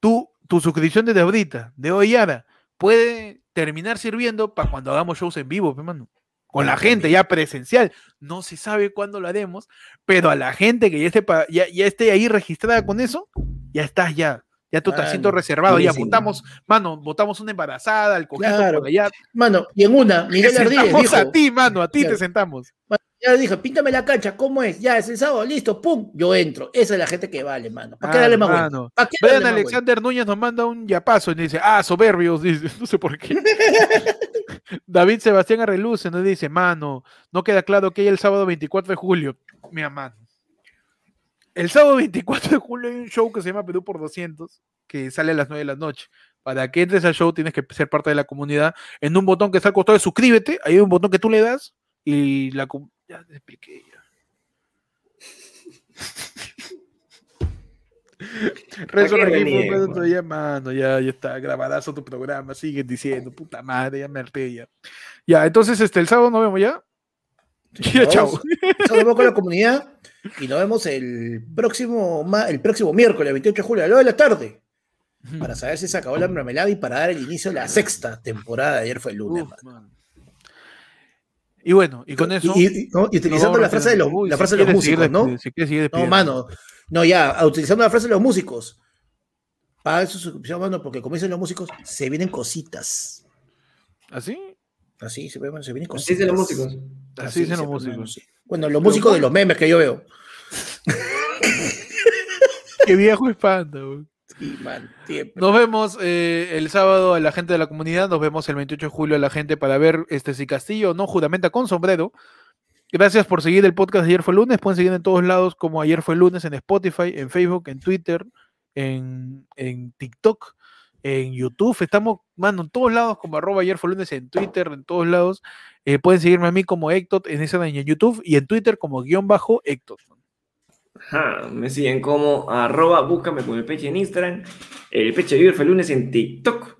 Tú, tu suscripción desde ahorita, de hoy Yara, puede terminar sirviendo para cuando hagamos shows en vivo, pe, mano. Con la gente ya presencial. No se sabe cuándo lo haremos, pero a la gente que ya esté, ya, ya esté ahí registrada con eso, ya estás ya. Ya tu asiento Mano, reservado, ya votamos, mano, votamos una embarazada, al cojito Claro. por allá. Mano, y en una, *laughs* Miguel sentamos dijo, a ti, mano, a ti Claro. te sentamos. ya dijo, píntame la cancha, ¿cómo es? Ya, es el sábado, listo, pum, yo entro. Esa es la gente que vale, mano. ¿Para qué Ah, darle más mano. ¿Para qué darle Brian más vuelta? Alexander Núñez nos manda un yapazo y dice, ah, soberbios, *laughs* dice, no sé por qué. *laughs* David Sebastián Arreluce nos dice, mano, no queda claro que hay el sábado 24 de julio. Mira, mano. El sábado 24 de julio hay un show que se llama Perú por 200, que sale a las 9 de la noche. Para que entres al show tienes que ser parte de la comunidad. En un botón que está al costado de suscríbete, ahí hay un botón que tú le das y la... Ya te expliqué ya. *laughs* Rezo pues, mano? ya, mano, ya, ya está, grabadazo tu programa, siguen diciendo, puta madre, ya me harté ya. Ya, entonces, este, el sábado nos vemos ya. *laughs* Ya, Nos chao. nos vemos con la comunidad y nos vemos el próximo, el próximo miércoles, 28 de julio, a las 2 de la tarde, para saber si se acabó la mermelada y para dar el inicio de la sexta temporada. Ayer fue el lunes, Uf. Y bueno, y con eso. Y, y- no, y utilizando la frase de los, la si frase de los músicos, ¿no? despide- Si quieres seguir No, mano. No, ya, utilizando la frase de los músicos. Paga su suscripción, mano, porque como dicen los músicos, se vienen cositas. ¿Así? Así se, se vienen Así dicen los músicos. Así dicen los músicos. Bueno, los músicos de los memes que yo veo. *laughs* Qué viejo espanto. güey. Sí, man. Nos vemos eh, el sábado a la gente de la comunidad, nos vemos el 28 de julio a la gente para ver este si Castillo no juramenta con sombrero. Gracias por seguir el podcast de Ayer fue lunes. Pueden seguir en todos lados como Ayer fue lunes en Spotify, en Facebook, en Twitter, en, en TikTok, en YouTube. Estamos, mano, en todos lados como arroba Ayer fue lunes en Twitter, en todos lados. Eh, pueden seguirme a mí como Héctor en y en YouTube y en Twitter como guion bajo. Ajá, me siguen como arroba, búscame con el peche en Instagram, el peche vive el lunes en TikTok,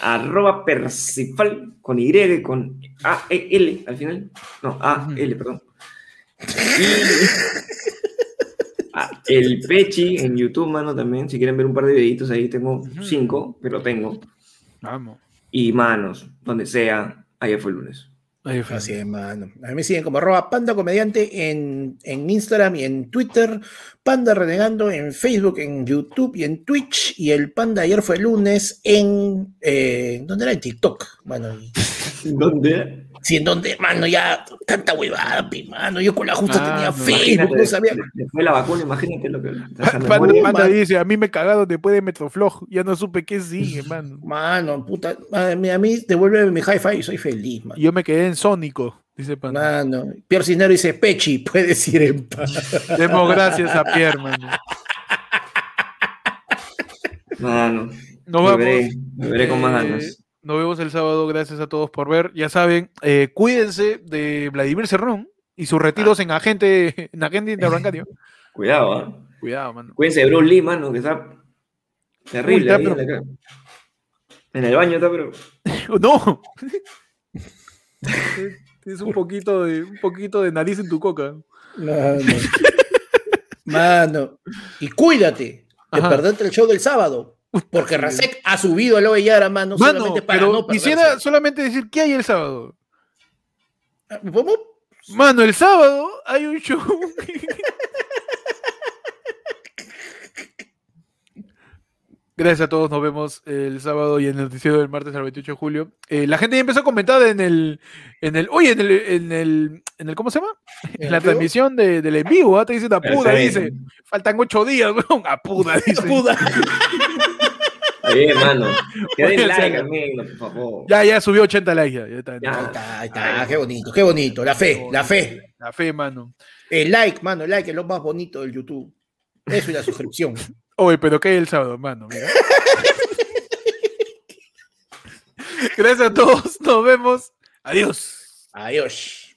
arroba Persifal con Y con A E L al final. No, A L, perdón. *laughs* Y ah, el Pechi en YouTube, mano, también. Si quieren ver un par de videitos ahí, tengo cinco, pero tengo. Vamos. Y manos, donde sea, ayer fue el lunes. Ahí fue. Así es, mano. A mí me siguen como arroba panda comediante en, en Instagram y en Twitter, panda renegando en Facebook, en YouTube y en Twitch, y el panda ayer fue el lunes en, eh, ¿dónde era? En TikTok, y- ¿Dónde? Sí, en donde, mano, ya tanta huevada, pi, mano. Yo con la justa Ah, tenía no, Facebook, no sabía. Después de la vacuna, imagínate lo que. Panda, dice, a mí me cagaron después de Metroflog, ya no supe qué sigue, *laughs* mano. Mano, puta, a mí, a mí devuelve mi hi-fi y soy feliz, mano. Y Yo me quedé en Sónico, dice Panda. Mano, Pierre Cisnero dice Pechi, puedes ir en paz. *laughs* Demos gracias a Pierre, mano. Mano, Nos me vamos. veré, me veré con más Eh, ganas. Nos vemos el sábado. Gracias a todos por ver. Ya saben, eh, cuídense de Vladimir Cerrón y sus retiros en agente, *laughs* en agente interbancario. *laughs* Cuidado, ¿ah? Cuidado, mano. Cuídense de Bruce Lee, mano, que está terrible. Uy, ahí está, en, el baño está, pero. *laughs* ¡No! Tienes un poquito de, un poquito de nariz en tu coca. Mano. Mano. Y cuídate de Ajá. perderte el show del sábado. Porque Rasek ha subido a Loe Yara, mano, Mano, solamente para pero no perderse. quisiera solamente decir qué hay el sábado. ¿Cómo? Mano, el sábado hay un show. *laughs* Gracias a todos, nos vemos el sábado y en el noticiero del martes al 28 de julio. Eh, la gente ya empezó a comentar en el, en el, oye, en el, en el, en el ¿cómo se llama? En la el transmisión de, del en vivo, ¿ah? te dicen apuda, dice, faltan ocho días, *laughs* weón, apuda, *laughs* dice. Puta. Está bien, mano. Que den Oye, like, por favor. Ya, ya subió 80 likes, ya, ya está. Ya. Ahí está, ahí está, qué bonito, qué bonito. La fe, la fe. La fe, mano. El like, mano, el like es lo más bonito del YouTube. Eso y la suscripción. *laughs* Oye, pero ¿qué hay el sábado, mano? Mira. *laughs* Gracias a todos, nos vemos. Adiós. Adiós.